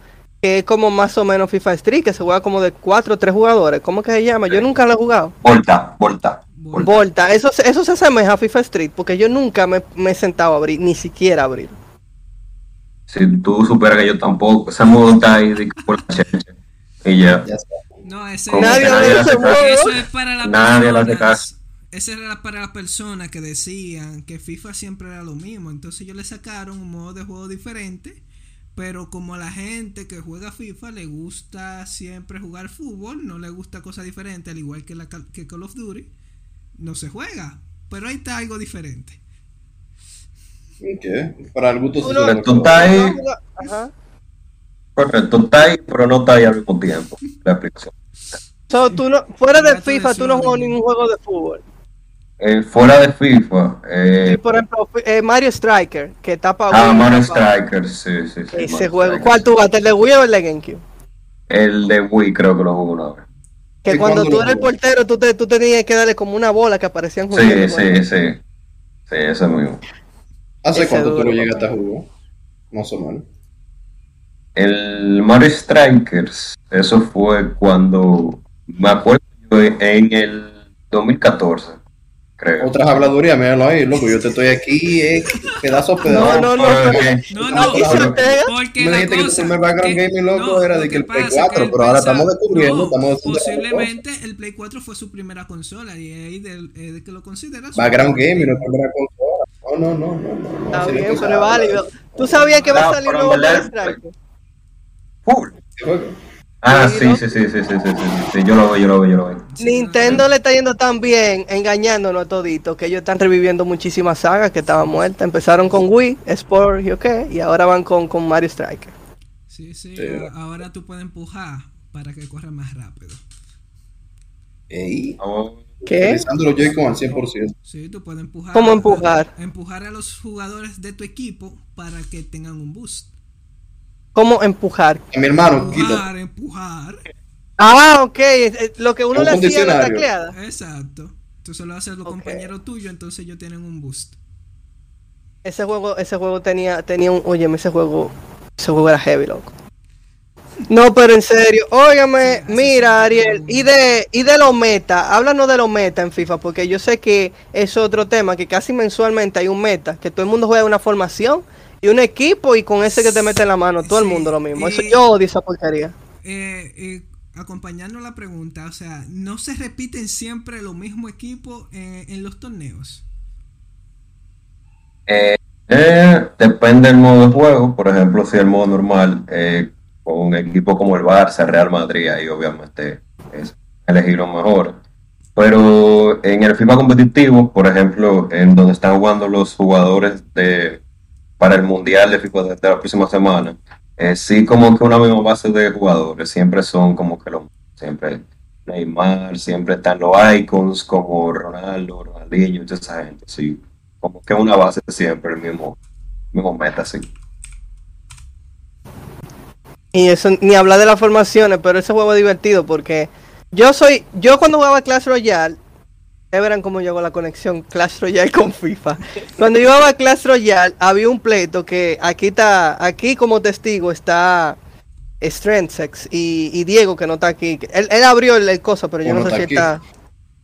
que es como más o menos FIFA Street, que se juega como de 4 o 3 jugadores. ¿Cómo que se llama? Yo nunca lo he jugado. Volta, volta. Volta. Volta, eso, se- eso se asemeja a FIFA Street, porque yo nunca me, me he sentado a abrir, ni siquiera a abrir. Si tú superas que yo tampoco, ese modo está ahí por la cheche. Y ya. No, ese Nadie nadie hace caso. Eso es para las Nadie le hace caso. Ese era para las personas que decían que FIFA siempre era lo mismo. Entonces ellos le sacaron un modo de juego diferente Pero como a la gente que juega FIFA le gusta siempre jugar fútbol, no le gusta cosas diferentes, al igual que, la, que Call of Duty, no se juega. Pero ahí está algo diferente. Ok. Para el gusto no- que- estás ahí. Ajá. Correcto, está ahí, pero no está ahí al mismo tiempo. La explicación. So, tú no, fuera de FIFA, tú no juegas ningún juego de fútbol. Eh, fuera de FIFA, eh, por ejemplo, eh, Mario Striker, que tapa ah, Wii, Mario tapa- Striker, sí, sí, sí. Ese Mario juego. Strikers. ¿Cuál tú jugaste? ¿El de Wii o el de GameCube? El de Wii creo que lo jugué una vez. Que ¿Y cuando tú eras el jugó? portero, tú, te, tú tenías que darle como una bola que aparecían Sí, juguetes, sí, ¿no? sí. Sí, ese mismo. ¿Hace Ese cuánto tú lo llegaste a jugar? Más o menos. El Mario Strikers, eso fue cuando, me acuerdo yo, en el 2014, creo. Otras habladurías, míralo ahí, loco. Yo te estoy aquí, eh, pedazo pedazo. No, no, no, No, no, ¿y porque- Me dijiste que tu primer background que- gaming, loco, no, era de que el Play pasa es 4, él pero ahora pensa- estamos descubriendo, no, estamos haciendo Posiblemente el Play 4 fue su primera consola y ahí de, eh, de que lo consideras. Background gaming, no es primera consola. No, no, no, no. no, no. Está bien, pero es válido. ¿Tú sabías que va a salir nuevo en Ah, sí, sí, sí, sí, sí, sí, sí, yo lo veo, yo lo veo, yo lo veo. Nintendo le está yendo tan bien, engañándonos a toditos, que ellos están reviviendo muchísimas sagas que estaban muertas. Empezaron con Wii, Sport y OK, y ahora van con, con Mario Striker. Sí, sí, sí, ahora tú puedes empujar para que corra más rápido. Ey, oh. ¿Qué? Utilizando los Joy-Con al 100%. Sí, tú puedes empujar. ¿Cómo empujar? Empujar a los jugadores de tu equipo para que tengan un boost. ¿Cómo empujar? A mi hermano. Empujar, empujar. Ah, ok, lo que uno Un le hacía a la tacleada. Exacto. Tú solo haces los Ok. compañeros tuyos, entonces ellos tienen un boost. Ese juego, ese juego tenía, tenía un, oye, ese juego, ese juego era heavy, loco. No, pero en serio, óigame, Sí, mira, Ariel, y de, y de los meta, háblanos de los meta en FIFA, porque yo sé que es otro tema, que casi mensualmente hay un meta, que todo el mundo juega una formación y un equipo y con ese que te mete en la mano, todo el mundo lo mismo. Eso y- yo odio esa porquería. Eh, eh, acompañando la pregunta, o sea, ¿no se repiten siempre los mismos equipos eh, en los torneos? Eh, eh, depende del modo de juego. Por ejemplo, si el modo normal, eh, con un equipo como el Barça, Real Madrid, ahí obviamente es elegir lo mejor. Pero en el FIFA competitivo, por ejemplo, en donde están jugando los jugadores de para el Mundial de FIFA de, la próxima semana, eh, sí como que una misma base de jugadores, siempre son como que los, siempre Neymar, siempre están los icons como Ronaldo, Ronaldinho, toda esa gente, sí como que una base siempre, el mismo, mismo meta, sí. Y eso, ni hablar de las formaciones, pero ese juego es divertido porque yo soy, yo cuando jugaba Clash Royale, ya verán cómo llegó la conexión Clash Royale con FIFA. Cuando yo jugaba Clash Royale, había un pleito que aquí está, aquí como testigo está Strengthsex y, y Diego que no está aquí. Él, él abrió el, el cosa, pero yo ¿O no no sé si está está.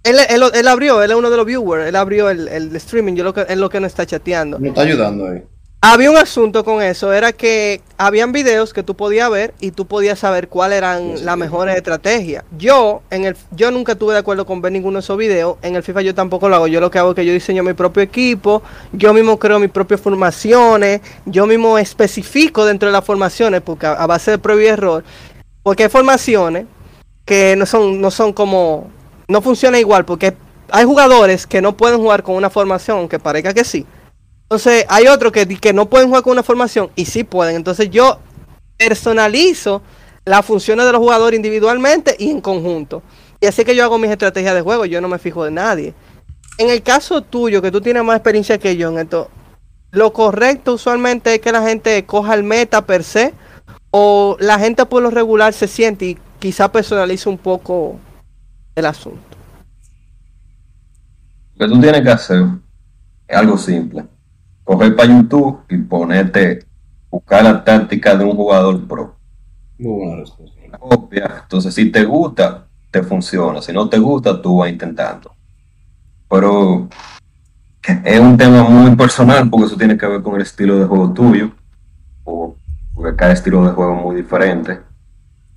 Él, él, él abrió, él es uno de los viewers, él abrió el, el streaming, yo lo que, es lo que no está chateando. No está ayudando ahí. Había un asunto con eso, era que habían videos que tú podías ver y tú podías saber cuáles eran las mejores estrategias. Yo en el yo nunca estuve de acuerdo con ver ninguno de esos videos, en el FIFA yo tampoco lo hago, yo lo que hago es que yo diseño mi propio equipo, yo mismo creo mis propias formaciones, yo mismo especifico dentro de las formaciones, porque a, a base de prueba y error, porque hay formaciones que no son, no son como, no funciona igual, porque hay jugadores que no pueden jugar con una formación, aunque parezca que sí. Entonces hay otros que, que no pueden jugar con una formación y sí pueden. Entonces yo personalizo las funciones de los jugadores individualmente y en conjunto. Y así que yo hago mis estrategias de juego, yo no me fijo de nadie. En el caso tuyo, que tú tienes más experiencia que yo en esto, lo correcto usualmente es que la gente coja el meta per se o la gente por lo regular se siente y quizá personalice un poco el asunto. Lo que tú tienes que hacer es algo simple. Coger para YouTube y ponerte, buscar la táctica de un jugador pro. Muy buena respuesta. La copia. Entonces, si te gusta, te funciona. Si no te gusta, tú vas intentando. Pero es un tema muy personal porque eso tiene que ver con el estilo de juego tuyo. o- Porque cada estilo de juego es muy diferente.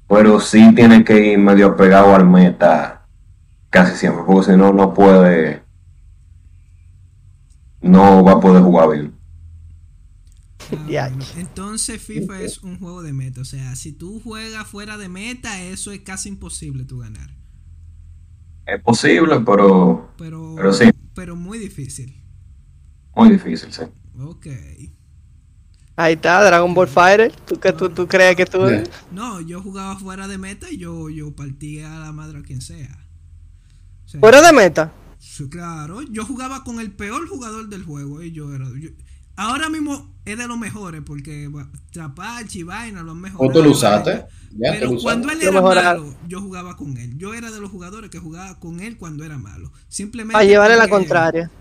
Pero sí tiene que ir medio pegado al meta casi siempre. Porque si no, no puede. No va a poder jugar bien. Ya. bueno. Entonces FIFA es un juego de meta. O sea, si tú juegas fuera de meta, eso es casi imposible tú ganar. Es posible, pero Pero, Pero sí. pero muy difícil. muy difícil, sí. Ok. Ahí está, Dragon Ball Fighter. ¿Tú, que tú, tú crees que tú... Yeah. No, yo jugaba fuera de meta y yo, yo partía a la madre a quien sea. O sea, Fuera de meta. Sí, claro, yo jugaba con el peor jugador del juego y yo era... yo- ahora mismo es de los mejores porque y vaina lo han mejorado. ¿O tú lo usaste? Ya Pero lo cuando él era malo, yo jugaba con él. Yo era de los jugadores que jugaba con él cuando era malo. Simplemente Para llevarle la contraria.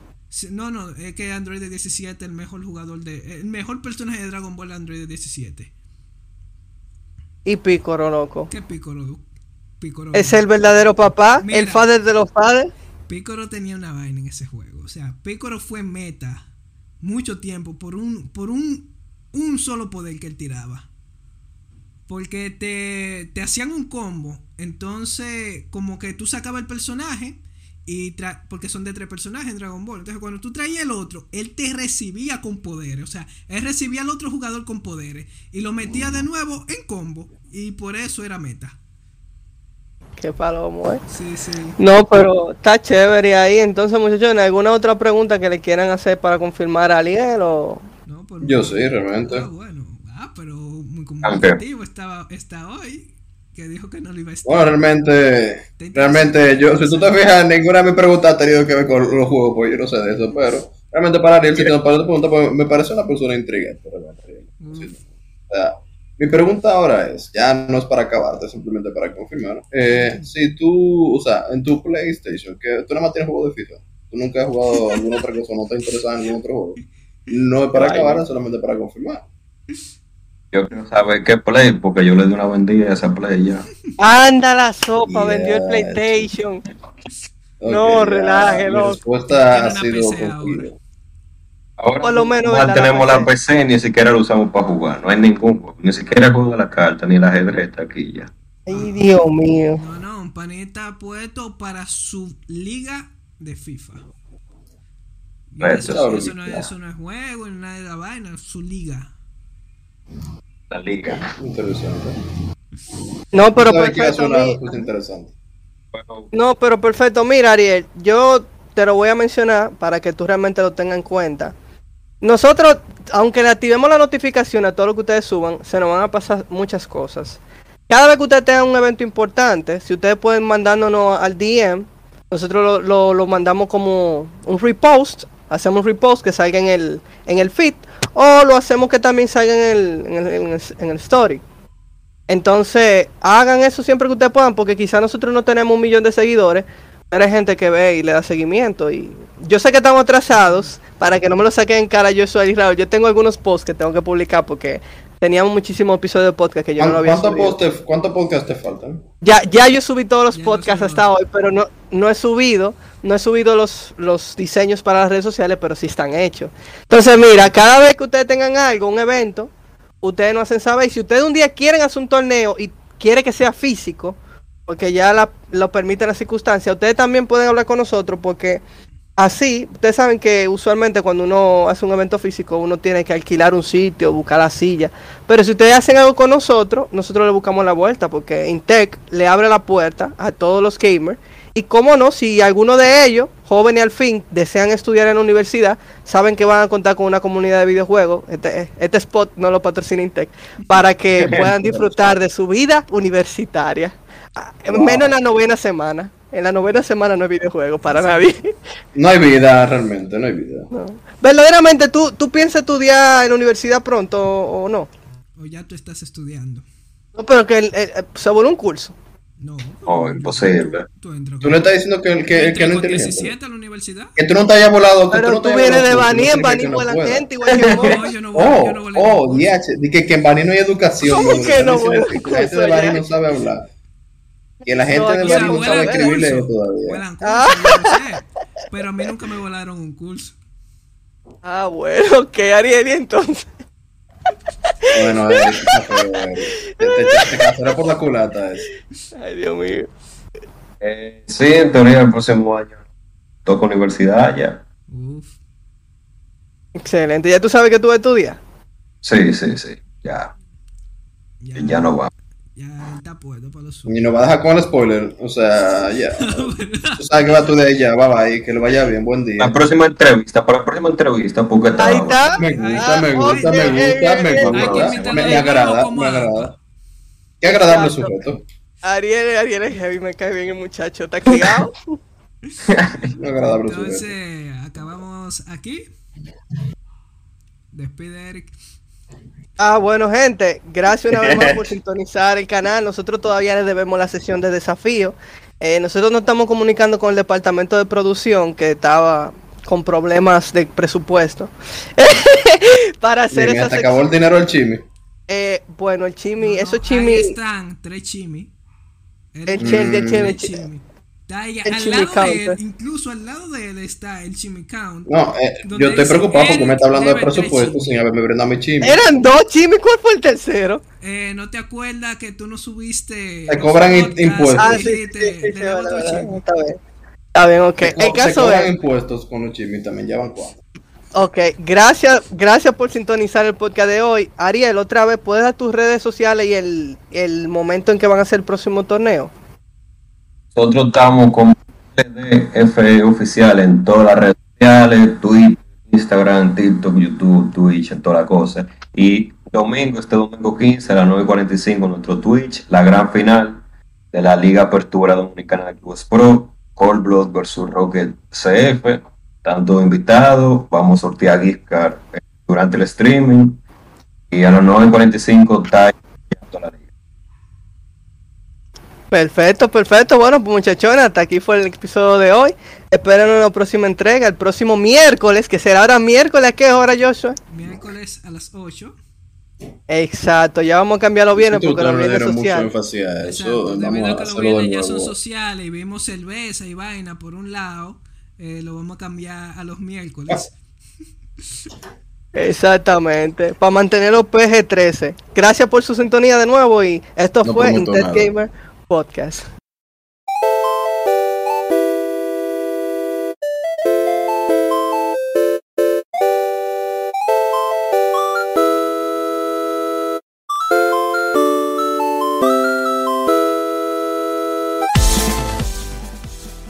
No, no, es que Android 17 el mejor jugador de. El mejor personaje de Dragon Ball Android 17. Y Piccolo, loco. ¿Qué Piccolo? Piccolo, Es el verdadero papá, Mira. el father de los padres. Piccolo tenía una vaina en ese juego. O sea, Piccolo fue meta mucho tiempo por un, por un, un solo poder que él tiraba. Porque te, te hacían un combo. Entonces, como que tú sacabas el personaje. Y tra- porque son de tres personajes en Dragon Ball. Entonces, cuando tú traías el otro, él te recibía con poderes. O sea, él recibía al otro jugador con poderes. Y lo metía de nuevo en combo. Y por eso era meta. Qué palomo, eh. Sí, sí. No, pero está chévere ahí. Entonces, muchachos, ¿en ¿alguna otra pregunta que le quieran hacer para confirmar a Ariel o...? No, por- Yo sí, realmente. Ah, bueno. Ah, pero muy comunicativo estaba está hoy. Que dijo que no lo iba a estar. Bueno, realmente, realmente, yo, si tú te fijas, ninguna de mis preguntas ha tenido que ver con los juegos, pues yo no sé de eso, pero realmente para Ariel, si te para pregunta, pues me parece una persona intrigante. realmente. O sea, mi pregunta ahora es, ya no es para acabarte, simplemente para confirmar. Eh, si tú, o sea, en tu PlayStation, que tú nada más tienes juegos de FIFA, tú nunca has jugado alguna otra cosa, no te interesa en ningún otro juego, no es para Ay, acabar, no. es solamente para confirmar. Yo quiero saber qué play, porque yo le di una vendida a esa play ya. Anda la sopa, vendió el. PlayStation. No, Mi loco. respuesta ha sido. Ahora Por lo menos no en la tenemos la PC. PC, ni siquiera la usamos para jugar. No hay ningún juego, ni siquiera juego de la carta, ni el ajedrez está aquí ya. Ay, Dios mío. No, no, un panita puesto para su liga de FIFA. Y Eso. Eso, eso no es, eso no es juego, ni nada de la vaina, es su liga. La liga. Interesante. No, pero perfecto. interesante. Bueno, No, pero perfecto. Mira, Ariel, yo te lo voy a mencionar para que tú realmente lo tengas en cuenta. Nosotros, aunque le activemos la notificación a todo lo que ustedes suban, se nos van a pasar muchas cosas. Cada vez que ustedes tengan un evento importante, si ustedes pueden mandándonos al DM, nosotros lo, lo- mandamos como un repost, hacemos un repost que salga en el, en el feed, o lo hacemos que también salga en el, en el, en el- en el story. Entonces, hagan eso siempre que ustedes puedan, porque quizás nosotros no tenemos un millón de seguidores, hay gente que ve y le da seguimiento. Y yo sé que estamos atrasados, para que no me lo saquen en cara, yo soy Raúl. Yo tengo algunos posts que tengo que publicar porque teníamos muchísimos episodios de podcast que yo no lo había ¿Cuántos subido. te- ¿Cuántos podcasts te faltan? Ya, ya yo subí todos los Ya podcasts hasta hoy, pero no, no he subido, no he subido los, los diseños para las redes sociales, pero sí están hechos. Entonces, mira, cada vez que ustedes tengan algo, un evento, ustedes nos hacen saber. Y si ustedes un día quieren hacer un torneo y quiere que sea físico, porque ya la- lo permiten las circunstancias, ustedes también pueden hablar con nosotros, porque así, ustedes saben que usualmente cuando uno hace un evento físico, uno tiene que alquilar un sitio, buscar la silla. Pero si ustedes hacen algo con nosotros, nosotros le buscamos la vuelta, porque Intec le abre la puerta a todos los gamers. Y cómo no, si alguno de ellos, jóvenes al fin, desean estudiar en la universidad, saben que van a contar con una comunidad de videojuegos, este, este spot no lo patrocina Intec, para que puedan disfrutar de su vida universitaria. Ah, Menos en la novena semana. En la novena semana no hay videojuego para nadie. No hay vida, realmente, no hay vida. No. Verdaderamente, ¿tú, ¿tú piensas estudiar en la universidad pronto o no? O ya tú estás estudiando. No, pero que el- el- el- se vuelve un curso. No. Oh, imposible. Tú, tú entras Tú le estás diciendo que, el que, el que no es inteligente. 17 a la universidad. Que tú no te hayas volado. Que tú Pero no te tú vienes de no en que no puedas. gente igual que vos. No, yo no voy, Oh, yo no oh, DH, di que, que en Bani no hay educación. ¿Cómo no, que no la gente de ya? no sabe hablar. Que la gente No, de no sabe vuelan escribir leer curso, todavía. vuelan curso, Ah. yo no sé. Pero a mí nunca me volaron un curso. Ah, bueno, ok, Ariel, y entonces. Bueno, eh, te, te, te casaré por la culata. eh. Ay, Dios mío. Eh, sí, en teoría el próximo año toco universidad ya. Uf. Excelente. ¿Ya tú sabes que tú estudias? Sí, sí, sí. Ya, Ya, ya no va. Ya él está puesto para los Y nos va a dejar con el spoiler. O sea, ya. Tú sabes que va tú de ella, bye bye, que le vaya bien, buen día. La próxima entrevista, para la próxima entrevista, porque está. Ahí está. Me gusta, Ah, me gusta, oye, me gusta, eh, me eh, gusta. Me, invitarlo me de agrada, me agrada. Qué agradable sujeto. Ariel, Ariel es heavy, me cae bien el muchacho. ¿Está criado? Un agradable sujeto. Entonces, acabamos aquí. Despide Eric. Ah, bueno, gente, gracias una vez más por sintonizar el canal. Nosotros todavía les debemos la sesión de desafío. Eh, nosotros nos estamos comunicando con el departamento de producción que estaba con problemas de presupuesto para hacer esa ¿te acabó el dinero el chimi? Eh, bueno, el chimi, No, eso Ahí chimi, están, tres chimi. el el Mm. chimi, Tres chimi. Está ahí, El al lado de él, incluso al lado de él está el chimi count. No, eh, yo estoy preocupado porque me está hablando de presupuesto chimis. sin haberme brindado mi chimi. Eran dos chimi, ¿cuál fue el tercero? Eh, ¿No te acuerdas que tú no subiste? Te cobran impuestos. Ah, sí, está bien. Ok. Se, El se caso cobran es, impuestos con los chimis también, ya van cuatro. ok, gracias, gracias por sintonizar el podcast de hoy. Ariel, otra vez, ¿puedes dar tus redes sociales y el, el momento en que van a hacer el próximo torneo? Nosotros estamos con DF oficial en todas las redes sociales, Twitter, Instagram, TikTok, YouTube, Twitch, en toda la cosa. Y domingo, este domingo 15 a las 9.45, nuestro Twitch, la gran final de la Liga Apertura Dominicana de Clubes Pro, Cold Blood versus Rocket CF. Tanto invitados, vamos a sortear card eh, durante el streaming. Y a las 9.45 está la liga. Perfecto, perfecto. Bueno, pues muchachones, hasta aquí fue el episodio de hoy. Esperen una próxima entrega, el próximo miércoles, que será ahora miércoles, ¿a qué hora, Joshua? Miércoles a las 8. Exacto, ya vamos a cambiar los bienes Tú porque los bienes mucho sociales. a eso. Exacto, debido a que los bienes ya son sociales y vimos cerveza y vaina por un lado, eh, lo vamos a cambiar a los miércoles. Exactamente, para mantener los PG-13. Gracias por su sintonía de nuevo y esto No fue Intel nada. Gamer Podcast.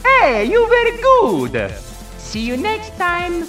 Hey, you very good. See you next time.